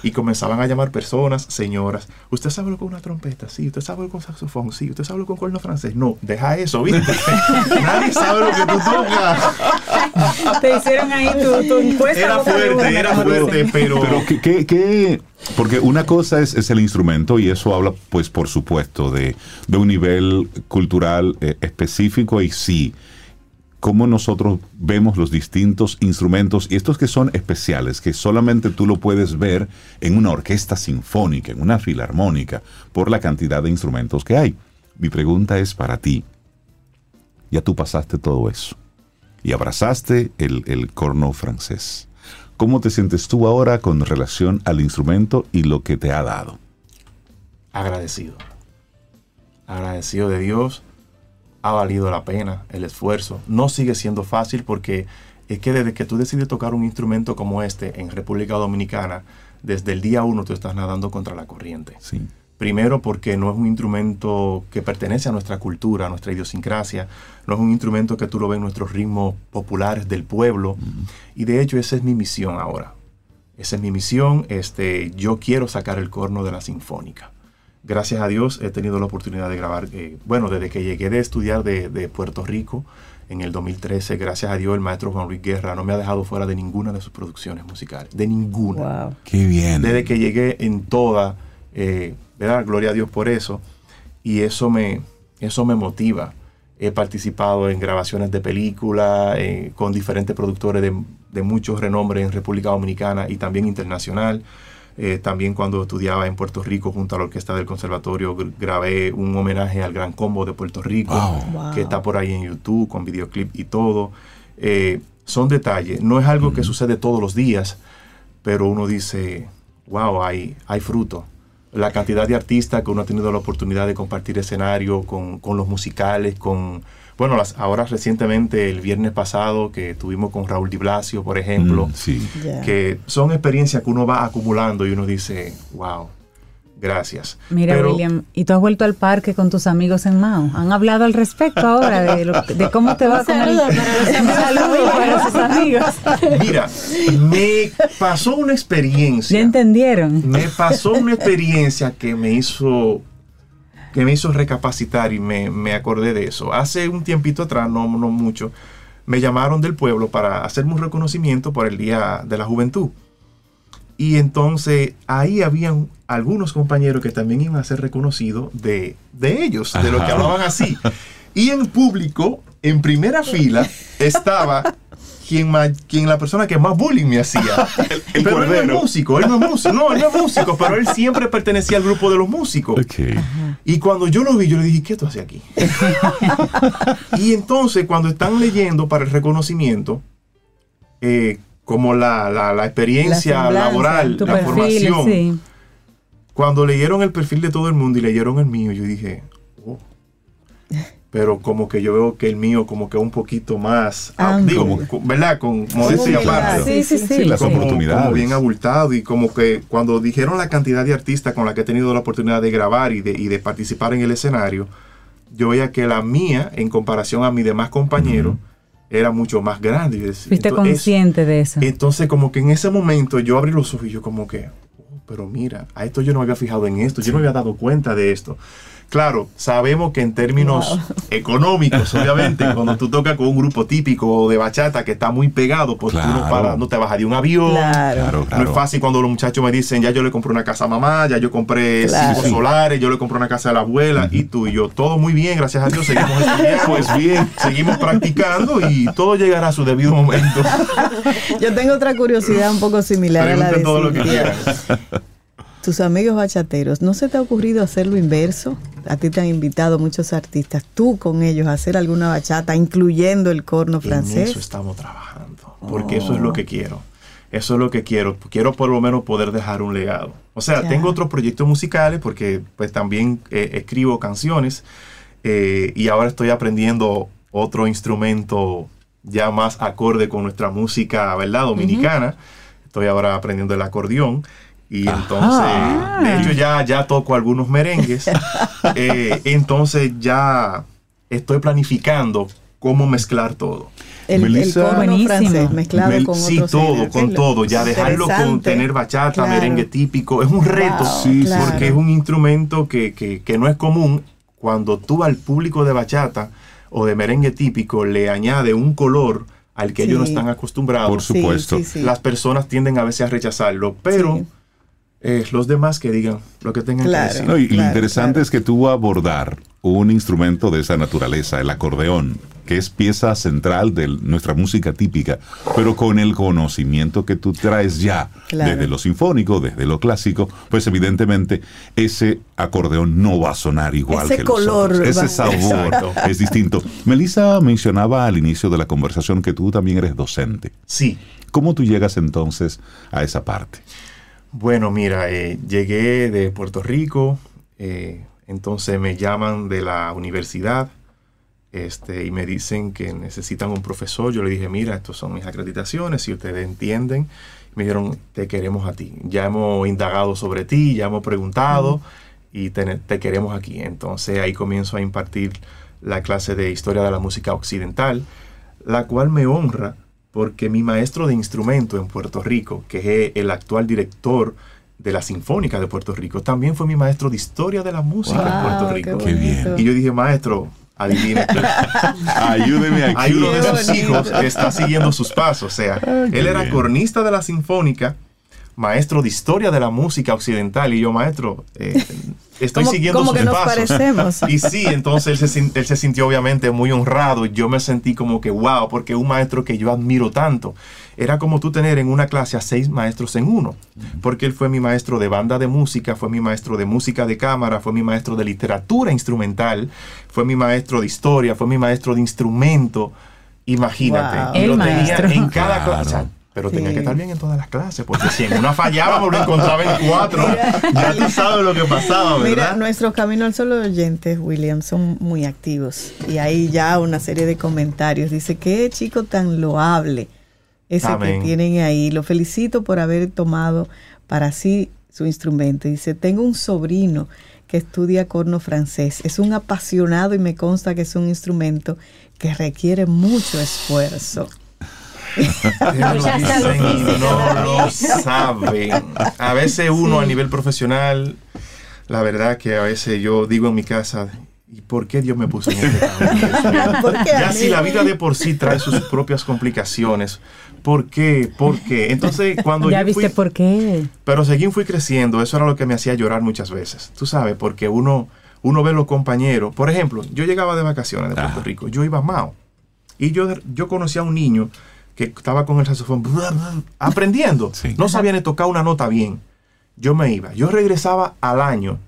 Y comenzaban a llamar personas, señoras, ¿usted sabe lo con una trompeta? Sí, ¿usted sabe lo con saxofón? Sí, ¿usted sabe lo con corno francés? No, deja eso, ¿viste? Nadie sabe lo que tú tocas. Te hicieron ahí tu, tu encuesta. Era fuerte, era fuerte, pero... Pero ¿qué, qué- qué? porque una cosa es, es el instrumento y eso habla, pues, por supuesto, de, de un nivel cultural eh, específico y sí, cómo nosotros vemos los distintos instrumentos y estos que son especiales, que solamente tú lo puedes ver en una orquesta sinfónica, en una filarmónica, por la cantidad de instrumentos que hay. Mi pregunta es para ti. Ya tú pasaste todo eso y abrazaste el, el corno francés. ¿Cómo te sientes tú ahora con relación al instrumento y lo que te ha dado? agradecido. Agradecido de Dios. Ha valido la pena el esfuerzo. No sigue siendo fácil porque es que desde que tú decides tocar un instrumento como este en República Dominicana, desde el día uno tú estás nadando contra la corriente. Sí. Primero porque no es un instrumento que pertenece a nuestra cultura, a nuestra idiosincrasia, no es un instrumento que tú lo ves en nuestros ritmos populares del pueblo. Y de hecho esa es mi misión ahora. Esa es mi misión. Este, yo quiero sacar el corno de la sinfónica. Gracias a Dios he tenido la oportunidad de grabar, eh, bueno, desde que llegué de estudiar de, de, Puerto Rico en el 2013, gracias a Dios el maestro Juan Luis Guerra no me ha dejado fuera de ninguna de sus producciones musicales, de ninguna. Wow. Qué bien. Desde que llegué en toda, eh, ¿verdad? Gloria a Dios por eso. Y eso me, eso me motiva. He participado en grabaciones de películas eh, con diferentes productores de, de muchos renombres en República Dominicana y también internacional. Eh, también cuando estudiaba en Puerto Rico junto a la orquesta del conservatorio grabé un homenaje al Gran Combo de Puerto Rico Wow. que está por ahí en YouTube con videoclip y todo. Eh, son detalles, no es algo que sucede todos los días, pero uno dice, wow, hay, hay fruto. La cantidad de artistas que uno ha tenido la oportunidad de compartir escenario con, con los musicales, con, bueno, las, ahora recientemente, el viernes pasado, que tuvimos con Raúl Di Blasio, por ejemplo, Mm, sí. Que son experiencias que uno va acumulando y uno dice, wow, gracias. Mira, Pero- William, ¿y tú has vuelto al parque con tus amigos en Mao? ¿Han hablado al respecto ahora de, lo- de cómo te va con el... para sus amigos. Mira, me pasó una experiencia. ¿Ya entendieron? me pasó una experiencia que me hizo que me hizo recapacitar y me, me acordé de eso. Hace un tiempito atrás, no, no mucho, me llamaron del pueblo para hacerme un reconocimiento por el Día de la Juventud. Y entonces ahí habían algunos compañeros que también iban a ser reconocidos de, de ellos, de los que hablaban así. Y en público, en primera fila, estaba quien, ma- quien la persona que más bullying me hacía. el pero él no es músico, él no es músico, no, él no es músico, pero él siempre pertenecía al grupo de los músicos. Y cuando yo lo vi, yo le dije, ¿qué tú haces aquí? y entonces, cuando están leyendo para el reconocimiento, eh, como la, la- la experiencia La laboral, Tu la perfil, formación, sí. cuando leyeron el perfil de todo el mundo y leyeron el mío, yo dije, oh. Pero como que yo veo que el mío como que un poquito más, ah, digo, ¿verdad? Con modestia Sí, aparte Sí, sí, sí. Sí, las como, oportunidades. como bien abultado y como que cuando dijeron la cantidad de artistas con la que he tenido la oportunidad de grabar y de, y de participar en el escenario, yo veía que la mía, en comparación a mis demás compañeros, era mucho más grande. Fuiste entonces, consciente de eso. entonces, como que en ese momento yo abrí los ojos y yo como que, oh, pero mira, a esto yo no me había fijado en esto, yo no me había dado cuenta de esto. Claro, sabemos que en términos económicos, obviamente, cuando tú tocas con un grupo típico de bachata que está muy pegado, pues tú no, Claro. paras, no te bajas de un avión. Claro. Claro, No claro. es fácil cuando los muchachos me dicen, ya yo le compré una casa a mamá, ya yo compré Claro. cinco solares, yo le compré una casa a la abuela, y tú y yo, todo muy bien, gracias a Dios, seguimos estudiando. Pues bien. Seguimos practicando y todo llegará a su debido momento. Yo tengo otra curiosidad un poco similar a la de Pregunten todo lo que Cintia. Tus amigos bachateros, ¿no se te ha ocurrido hacer lo inverso? A ti te han invitado muchos artistas, tú con ellos a hacer alguna bachata, incluyendo el corno En francés. eso estamos trabajando, porque eso es lo que quiero. Eso es lo que quiero. Quiero por lo menos poder dejar un legado. O sea, Ya. tengo otros proyectos musicales porque pues también eh, escribo canciones eh, y ahora estoy aprendiendo otro instrumento ya más acorde con nuestra música, ¿verdad? Dominicana. Estoy ahora aprendiendo el acordeón. Y entonces, de hecho, ya, ya toco algunos merengues. Eh, entonces ya estoy planificando cómo mezclar todo. El, el Melissa- Buenísimo. francés mezclado Mel- con sí, otros todo, con todo. Ya dejarlo con tener bachata, Claro. merengue típico. Es un reto. Wow, Sí, claro. Porque es un instrumento que, que- que no es común. Cuando tú al público de bachata o de merengue típico le añade un color al que ellos no están acostumbrados, Por Sí, supuesto. sí, sí. las personas tienden a veces a rechazarlo. Pero Sí. Eh, los demás que digan lo que tengan Claro. que decir. No, y lo interesante claro. es que tú abordar un instrumento de esa naturaleza, el acordeón, que es pieza central de nuestra música típica, pero con el conocimiento que tú traes ya Claro. desde lo sinfónico, desde lo clásico, pues evidentemente ese acordeón no va a sonar igual Ese que color los otros. Ese sabor es distinto. Melissa mencionaba al inicio de la conversación que tú también eres docente. Sí. ¿Cómo tú llegas entonces a esa parte? Bueno, mira, eh, llegué de Puerto Rico, eh, entonces me llaman de la universidad este, y me dicen que necesitan un profesor. Yo le dije, mira, estos son mis acreditaciones, si ustedes entienden. Me dijeron, te queremos a ti. Ya hemos indagado sobre ti, ya hemos preguntado y te, te queremos aquí. Entonces ahí comienzo a impartir la clase de historia de la música occidental, la cual me honra porque mi maestro de instrumento en Puerto Rico, que es el actual director de la Sinfónica de Puerto Rico. También fue mi maestro de historia de la música en Wow, Puerto qué Rico. Qué bien. Y yo dije, maestro, adivine. Ayúdeme aquí. Hay uno de sus hijos que está siguiendo sus pasos. O sea, él era bien. cornista de la Sinfónica, maestro de historia de la música occidental. Y yo, maestro, eh, estoy siguiendo como sus que nos pasos. parecemos. Y sí, entonces él se, sin- él se sintió obviamente muy honrado. Yo me sentí como que, wow, porque un maestro que yo admiro tanto. Era como tú tener en una clase a seis maestros en uno. Porque él fue mi maestro de banda de música, fue mi maestro de música de cámara, fue mi maestro de literatura instrumental, fue mi maestro de historia, fue mi maestro de instrumento. Imagínate. Wow. y El lo tenía en cada Claro. clase. Pero tenía que estar bien en todas las clases, porque si en una fallábamos, lo encontraba en cuatro. Ya tú sabes lo que pasaba, ¿verdad? Mira, nuestros Camino al Sol oyentes, William, son muy activos. Y hay ya una serie de comentarios. Dice, qué chico tan loable ese Amén. que tienen ahí. Lo felicito por haber tomado para sí su instrumento. Dice, tengo un sobrino que estudia corno francés. Es un apasionado y me consta que es un instrumento que requiere mucho esfuerzo. Dicen saludos. no lo saben. A veces uno a nivel profesional, la verdad que a veces yo digo en mi casa, ¿y por qué Dios me puso en este Ya si la vida de por sí trae sus propias complicaciones, ¿por qué? ¿Por qué? Entonces cuando ya yo viste fui, por qué. pero seguí fui creciendo, eso era lo que me hacía llorar muchas veces. Tú sabes, porque uno, uno ve los compañeros. Por ejemplo, yo llegaba de vacaciones de Puerto Ajá. Rico, yo iba a Mao. Y yo, yo conocí a un niño que estaba con el saxofón aprendiendo. Sí. No sabía ni tocar una nota bien. Yo me iba. Yo regresaba al año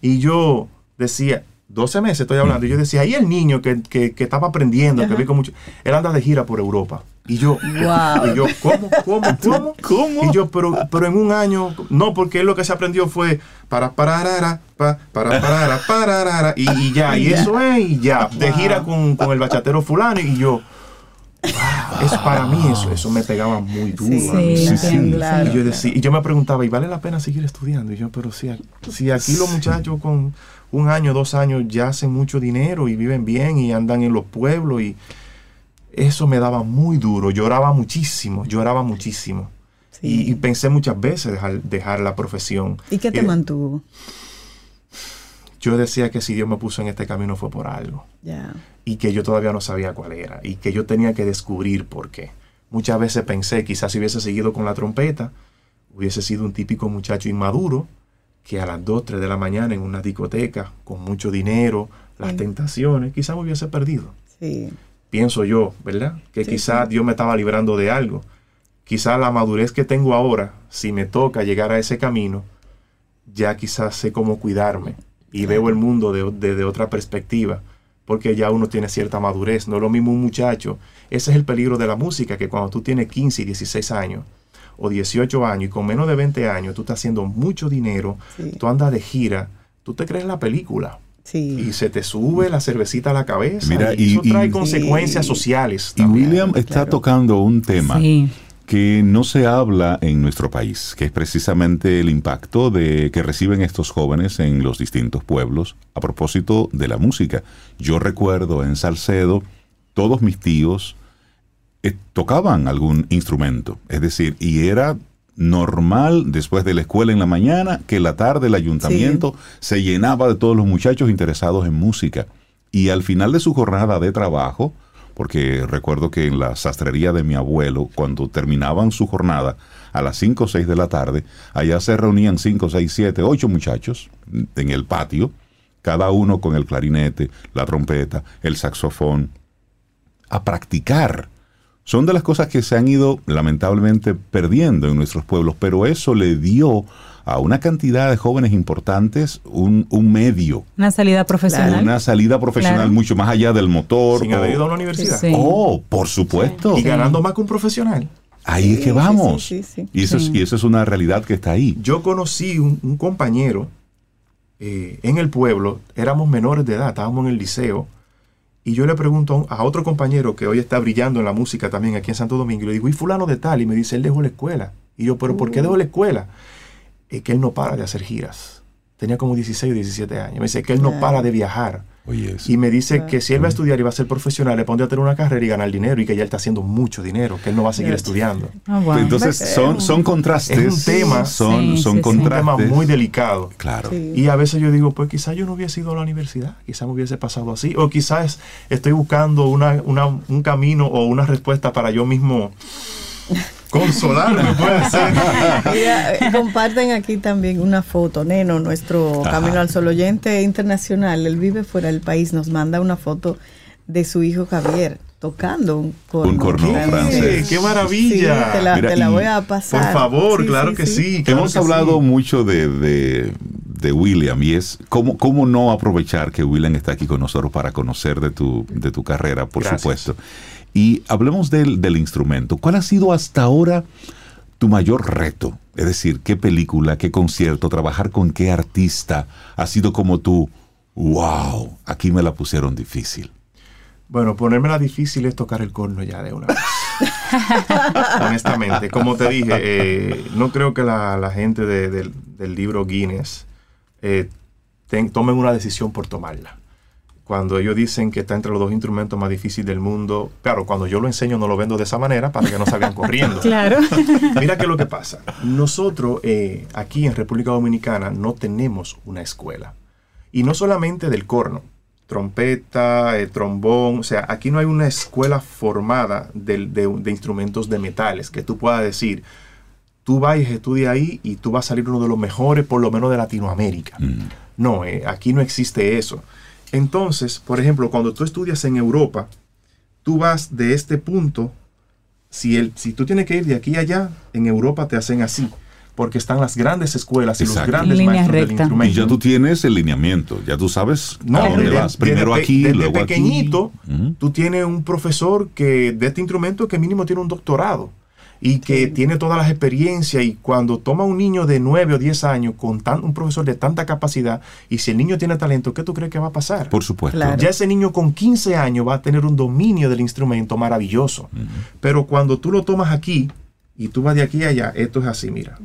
y yo decía, 12 meses estoy hablando, y yo decía, ahí el niño que, que- que estaba aprendiendo, que vi con mucho, él anda de gira por Europa. Y yo, Wow. y yo ¿cómo, cómo, cómo? ¿Cómo? Y yo, pero, pero en un año, no, porque él lo que se aprendió fue para pararara, pa, para parara, pararara, y, y ya, y eso es, y ya, de gira con, con el bachatero fulano, y yo, wow, es para mí eso, eso me pegaba muy duro. Sí, a mí. Sí, Sí, sí. entiendo, Claro. Y yo, decía, y yo me preguntaba, ¿y vale la pena seguir estudiando? Y yo, pero si, si aquí los muchachos con un año, dos años ya hacen mucho dinero y viven bien y andan en los pueblos y eso me daba muy duro, lloraba muchísimo, lloraba muchísimo. Sí. Y, y pensé muchas veces dejar, dejar la profesión. ¿Y qué te Y mantuvo? Yo decía que si Dios me puso en este camino fue por algo y que yo todavía no sabía cuál era y que yo tenía que descubrir por qué. Muchas veces pensé, quizás si hubiese seguido con la trompeta, hubiese sido un típico muchacho inmaduro que a las 2, 3 de la mañana en una discoteca, con mucho dinero, las Sí. tentaciones, quizás me hubiese perdido. Sí. Pienso yo, ¿verdad? Que Sí, quizás Dios me estaba librando de algo. Quizás la madurez que tengo ahora, si me toca llegar a ese camino, ya quizás sé cómo cuidarme y veo el mundo de- desde otra perspectiva, porque ya uno tiene cierta madurez. No es lo mismo un muchacho. Ese es el peligro de la música, que cuando tú tienes 15 y 16 años o 18 años y con menos de 20 años tú estás haciendo mucho dinero, Sí. tú andas de gira, tú te crees la película Sí. y se te sube la cervecita a la cabeza Mira, y, y- eso trae y- consecuencias Sí. sociales. Y también. William está claro. tocando un tema Sí. Que no se habla en nuestro país, que es precisamente el impacto de que reciben estos jóvenes en los distintos pueblos a propósito de la música. Yo recuerdo en Salcedo, todos mis tíos eh, tocaban algún instrumento, es decir, y era normal después de la escuela en la mañana que la tarde el ayuntamiento se llenaba de todos los muchachos interesados en música y al final de su jornada de trabajo porque recuerdo que en la sastrería de mi abuelo, cuando terminaban su jornada a las 5 o 6 de la tarde, allá se reunían 5, 6, 7, 8 muchachos en el patio, cada uno con el clarinete, la trompeta, el saxofón, a practicar. Son de las cosas que se han ido lamentablemente perdiendo en nuestros pueblos, pero eso le dio a una cantidad de jóvenes importantes un, un medio, Una salida profesional. una salida profesional Claro. mucho más allá del motor. Sin o- haber ido a una universidad. Sí. Oh, por supuesto. Y ganando más que un profesional. Ahí es que vamos. sí, sí, sí. Y, eso Sí. es, y eso es una realidad que está ahí. Yo conocí un, un compañero eh, en el pueblo, éramos menores de edad, estábamos en el liceo, y yo le pregunto a, otro compañero que hoy está brillando en la música también aquí en Santo Domingo, y le digo, ¿y fulano de tal? Y me dice, él dejó la escuela. Y yo, ¿pero por qué dejó la escuela? Es que él no para de hacer giras. Tenía como 16 o 17 años. Me dice que él no para de viajar. Oye. Y me dice que si él va a estudiar y va a ser profesional, le pondría a tener una carrera y ganar dinero y que ya él está haciendo mucho dinero, que él no va a seguir estudiando. Ah, wow. Entonces son, son contrastes. Es un tema, Son, Sí, son sí, sí. un tema contrastes. muy delicado. Claro. Sí. Y a veces yo digo, pues quizás yo no hubiese ido a la universidad, quizás me hubiese pasado así, o quizás estoy buscando una, una- un camino o una respuesta para yo mismo consolarme, puede ser. Mira, eh, comparten aquí también una foto. Neno, nuestro Ajá. Camino al Sol oyente internacional, él vive fuera del país, nos manda una foto de su hijo Javier tocando un corno, Un corno francés. ¡Qué maravilla! Sí, te la, Mira, te la y- voy a Por pasar. favor, Sí, claro sí, que sí. claro Hemos que hablado sí. mucho de, de, de William y es cómo, cómo no aprovechar que William está aquí con nosotros para conocer de tu, de tu carrera, por Gracias. supuesto. Y hablemos del, del instrumento. ¿Cuál ha sido hasta ahora tu mayor reto? Es decir, ¿qué película, qué concierto, trabajar con qué artista ha sido como tú? ¡Wow! Aquí me la pusieron difícil. Bueno, ponérmela difícil es tocar el corno ya de una vez. Honestamente, como te dije, eh, no creo que la, la gente de- del- libro Guinness eh, tomen una decisión por tomarla. Cuando ellos dicen que está entre los dos instrumentos más difíciles del mundo, claro, cuando yo lo enseño no lo vendo de esa manera para que no salgan corriendo. Claro. Mira qué es lo que pasa. Nosotros eh, aquí en República Dominicana no tenemos una escuela. Y no solamente del corno, trompeta, eh, trombón, o sea, aquí no hay una escuela formada de, de instrumentos de metales que tú puedas decir, tú vas y estudias ahí y tú vas a salir uno de los mejores, por lo menos de Latinoamérica. No, eh, aquí no existe eso. Entonces, por ejemplo, cuando tú estudias en Europa, tú vas de este punto, si, el, si tú tienes que ir de aquí a allá, en Europa te hacen así, porque están las grandes escuelas y los grandes Línea maestros del instrumento. Y ya tú tienes el lineamiento, ya tú sabes No, a dónde desde- vas. Primero aquí, desde luego aquí. pequeñito, tú tienes un profesor que de este instrumento que mínimo tiene un doctorado y que tiene todas las experiencias y cuando toma un niño de 9 o 10 años con tan, un profesor de tanta capacidad y si el niño tiene talento, ¿qué tú crees que va a pasar? Por supuesto. Claro. Ya ese niño con 15 años va a tener un dominio del instrumento maravilloso. Pero cuando tú lo tomas aquí y tú vas de aquí a allá, esto es así, mira.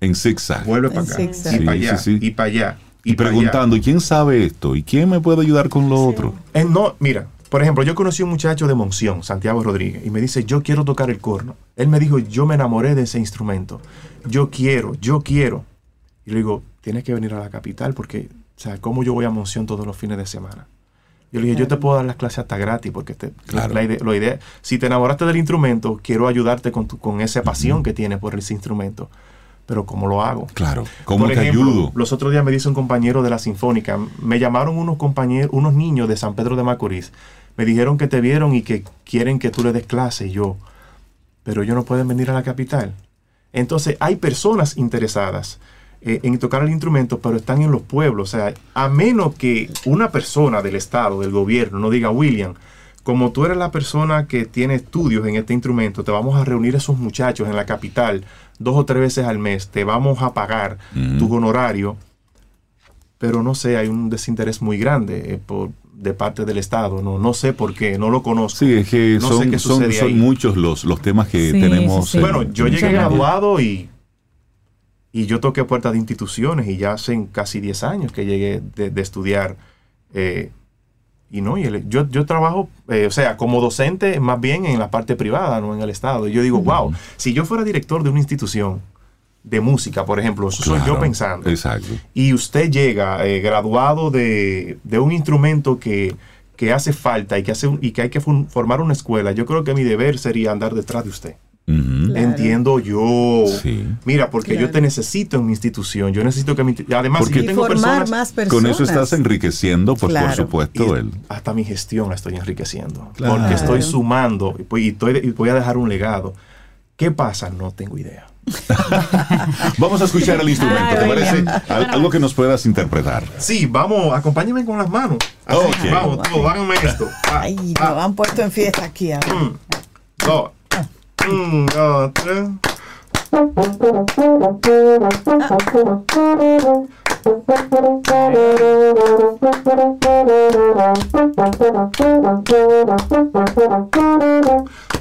En zigzag. Vuelve para acá. zigzag. Y Sí, para allá. sí, sí. Y para allá. Y preguntando, ¿y quién sabe esto? ¿Y quién me puede ayudar con lo otro? Eh, no, mira, por ejemplo, yo conocí a un muchacho de Monción, Santiago Rodríguez, y me dice, yo quiero tocar el corno. Él me dijo, yo me enamoré de ese instrumento. Yo quiero, yo quiero. Y le digo, tienes que venir a la capital porque, o sea, ¿cómo yo voy a Monción todos los fines de semana? Yo le dije, yo te puedo dar las clases hasta gratis porque te, Claro. la, ide- la idea, si te enamoraste del instrumento, quiero ayudarte con, tu- con esa pasión que tienes por ese instrumento. Pero ¿cómo lo hago? Claro. ¿Cómo Por te ejemplo, ayudo? Los otros días me dice un compañero de la Sinfónica, me llamaron unos compañeros, unos niños de San Pedro de Macorís. Me dijeron que te vieron y que quieren que tú le des clase. Y yo, pero ellos no pueden venir a la capital. Entonces, hay personas interesadas eh, en tocar el instrumento, pero están en los pueblos. O sea, a menos que una persona del Estado, del gobierno, no diga, William, como tú eres la persona que tiene estudios en este instrumento, te vamos a reunir esos muchachos en la capital dos o tres veces al mes, te vamos a pagar tu honorario, pero no sé, hay un desinterés muy grande eh, por, de parte del Estado, no, no sé por qué, no lo conozco. Sí, es que No sé son, qué son, sucede son ahí. muchos los, los temas que Sí, tenemos. sí, sí. en- Bueno, yo llegué graduado y, y yo toqué puertas de instituciones y ya hace casi 10 años que llegué de, de estudiar. eh, y no, y el- yo, yo trabajo, eh, o sea, como docente más bien en la parte privada, no en el Estado. Y yo digo, wow, si yo fuera director de una institución de música, por ejemplo, eso soy yo pensando. Exacto. Y usted llega eh, graduado de, de un instrumento que, que hace falta y que, hace un- y que hay que formar una escuela, yo creo que mi deber sería andar detrás de usted. Claro. Entiendo yo. Sí. Mira, porque yo te necesito en mi institución. Yo necesito que mi. Además, Porque- si yo tengo formar personas. más personas. Con eso estás enriqueciendo, pues Claro. por supuesto, y hasta mi gestión la estoy enriqueciendo. Claro. Porque estoy sumando y, y estoy- y voy a dejar un legado. ¿Qué pasa? No tengo idea. vamos a escuchar el instrumento, ¿te parece? Algo que nos puedas interpretar. Sí, vamos, acompáñame con las manos. Así, okay. Vamos, tú, háganme esto. Ah, Ay, ah, lo han puesto en fiesta aquí. Un, mm. dos, mm, dos, tres. Ah.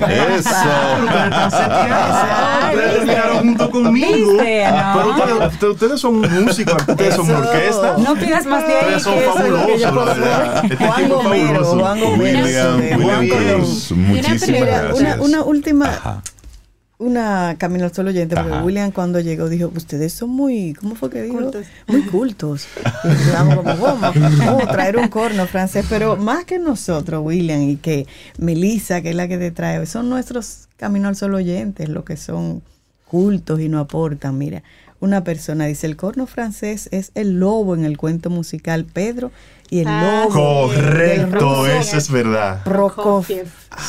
Eso. Ustedes junto conmigo. ¿Viste? No. Pero ustedes, son músicos, ustedes son orquesta. No pidas más de ahí. Ustedes son fabulosos. Este Juan Gomero, fabuloso. Juan Gomero. William, de William Juan muchísimas gracias. Una, una última, Ajá. Una camino al solo oyente, porque Ajá. William cuando llegó dijo, ustedes son muy, ¿cómo fue que dijo? Cultos. Muy cultos. Y nosotros como, ¿cómo? Oh, traer un corno francés, pero más que nosotros, William, y que Melissa, que es la que te trae, son nuestros camino al solo oyentes, los que son cultos y no aportan. Mira, una persona dice, el corno francés es el lobo en el cuento musical Pedro y el Ah, lobo. Correcto, eso es verdad. Prokofiev.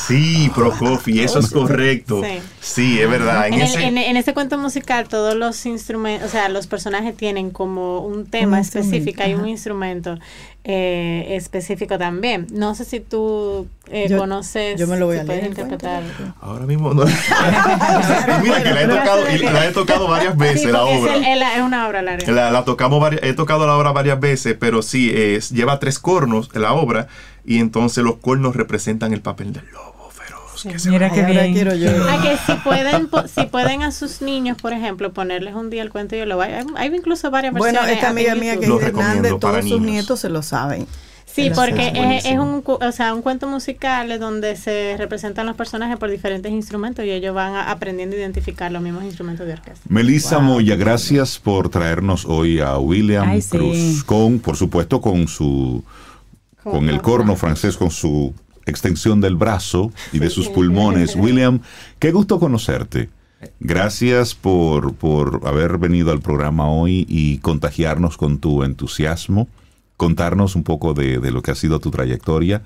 Sí, Prokofiev, eso es correcto. Sí. Sí, es verdad. En En, el- ese, en- en ese cuento musical todos los instrumentos, o sea, los personajes tienen como un tema Un específico, hay un instrumento eh, específico también. No sé si tú eh, Yo- conoces, yo me lo voy si a leer, interpretar. Ahora mismo no. Mira que la he tocado, y la he tocado varias veces Sí, la es, obra. el- es una obra larga. La, la tocamos varias- he tocado la obra varias veces, pero sí, es, lleva tres cornos la obra y entonces los cornos representan el papel del lobo. Que se Mira ahora bien. quiero yo. A que si pueden, po- si pueden a sus niños, por ejemplo, ponerles un día el cuento yo lo voy. Hay, hay incluso varias versiones. Bueno, esta amiga mía que Lo es de Hernández, todos sus nietos se lo saben. Sí, porque es, un, o sea, un cuento musical es donde se representan los personajes por diferentes instrumentos y ellos van a- aprendiendo a identificar los mismos instrumentos de orquesta. Melissa Moya, gracias por traernos hoy a William Ay, sí. Cruz con, por supuesto, con su con el corno francés, con su extensión del brazo y de sus pulmones. William, qué gusto conocerte. Gracias por, por haber venido al programa hoy y contagiarnos con tu entusiasmo, contarnos un poco de, de lo que ha sido tu trayectoria.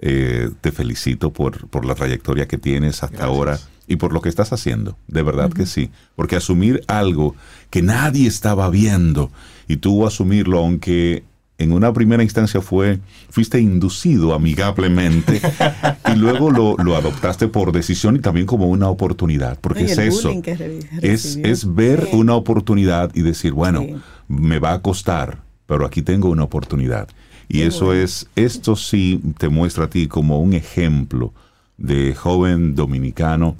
Eh, te felicito por, por la trayectoria que tienes hasta Gracias. ahora y por lo que estás haciendo. De verdad que sí. Porque asumir algo que nadie estaba viendo y tú asumirlo, aunque en una primera instancia fue, fuiste inducido amigablemente y luego lo, lo adoptaste por decisión y también como una oportunidad. Porque Y es eso. Es, es ver una oportunidad y decir, bueno, Sí. me va a costar, pero aquí tengo una oportunidad. Y eso es, esto sí te muestra a ti como un ejemplo de joven dominicano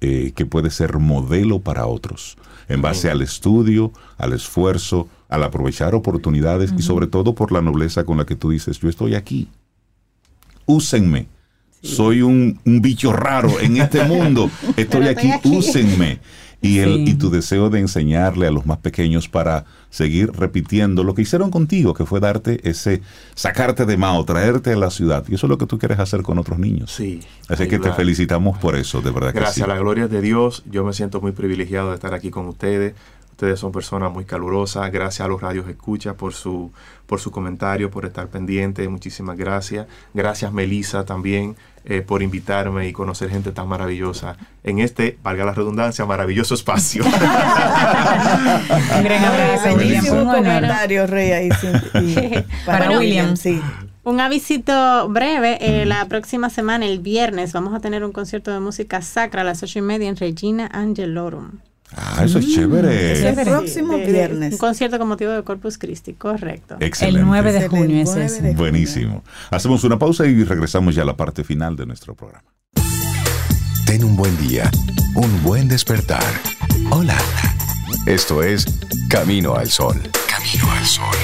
eh, que puede ser modelo para otros, en base al estudio, al esfuerzo, al aprovechar oportunidades y sobre todo por la nobleza con la que tú dices, yo estoy aquí, úsenme. Soy un, un bicho raro en este mundo. Estoy aquí, estoy aquí. úsenme. Y, el, Sí. y tu deseo de enseñarle a los más pequeños para seguir repitiendo lo que hicieron contigo, que fue darte ese, sacarte de Mao, traerte a la ciudad. Y eso es lo que tú quieres hacer con otros niños. Sí. Así que te felicitamos por eso, de verdad que Gracias sí. a la gloria de Dios, yo me siento muy privilegiado de estar aquí con ustedes. Ustedes son personas muy calurosas. Gracias a los radios escucha por su, por su comentario, por estar pendiente. Muchísimas gracias. Gracias Melissa también eh, por invitarme y conocer gente tan maravillosa en este, valga la redundancia, maravilloso espacio. Un gran abrazo, honor. comentario, Rey, ahí, sí, y- Para William. sí. Un avisito breve, eh, la próxima semana, el viernes, vamos a tener un concierto de música sacra a las ocho y media en Regina Angelorum. Ah, eso es chévere. El próximo De- viernes. Un concierto con motivo de Corpus Christi, correcto. Excelente. El 9 de junio es 9 ese. Buenísimo. Hacemos una pausa y regresamos ya a la parte final de nuestro programa. Ten un buen día, un buen despertar. Hola. Esto es Camino al Sol. Camino al Sol.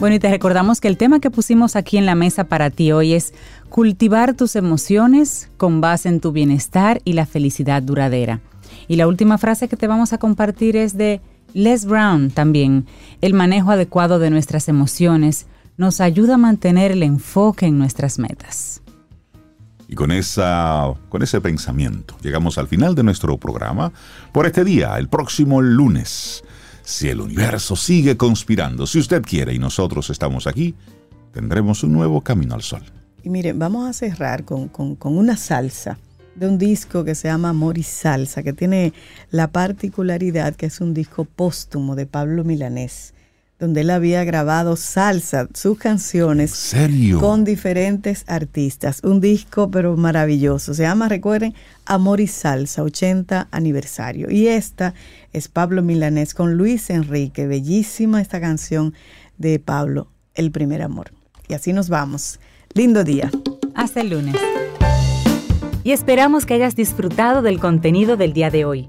Bueno, y te recordamos que el tema que pusimos aquí en la mesa para ti hoy es cultivar tus emociones con base en tu bienestar y la felicidad duradera. Y la última frase que te vamos a compartir es de Les Brown también. El manejo adecuado de nuestras emociones nos ayuda a mantener el enfoque en nuestras metas. Y con, esa, con ese pensamiento llegamos al final de nuestro programa por este día, el próximo lunes. Si el universo sigue conspirando, si usted quiere y nosotros estamos aquí, tendremos un nuevo camino al sol. Y miren, vamos a cerrar con, con- una salsa de un disco que se llama Amor Salsa, que tiene la particularidad que es un disco póstumo de Pablo Milanés. Donde él había grabado salsa, sus canciones. ¿Serio? Con diferentes artistas. Un disco, pero maravilloso. Se llama, recuerden, Amor y Salsa, 80 aniversario. Y esta es Pablo Milanés con Luis Enrique. Bellísima esta canción de Pablo, El primer amor. Y así nos vamos. Lindo día. Hasta el lunes. Y esperamos que hayas disfrutado del contenido del día de hoy.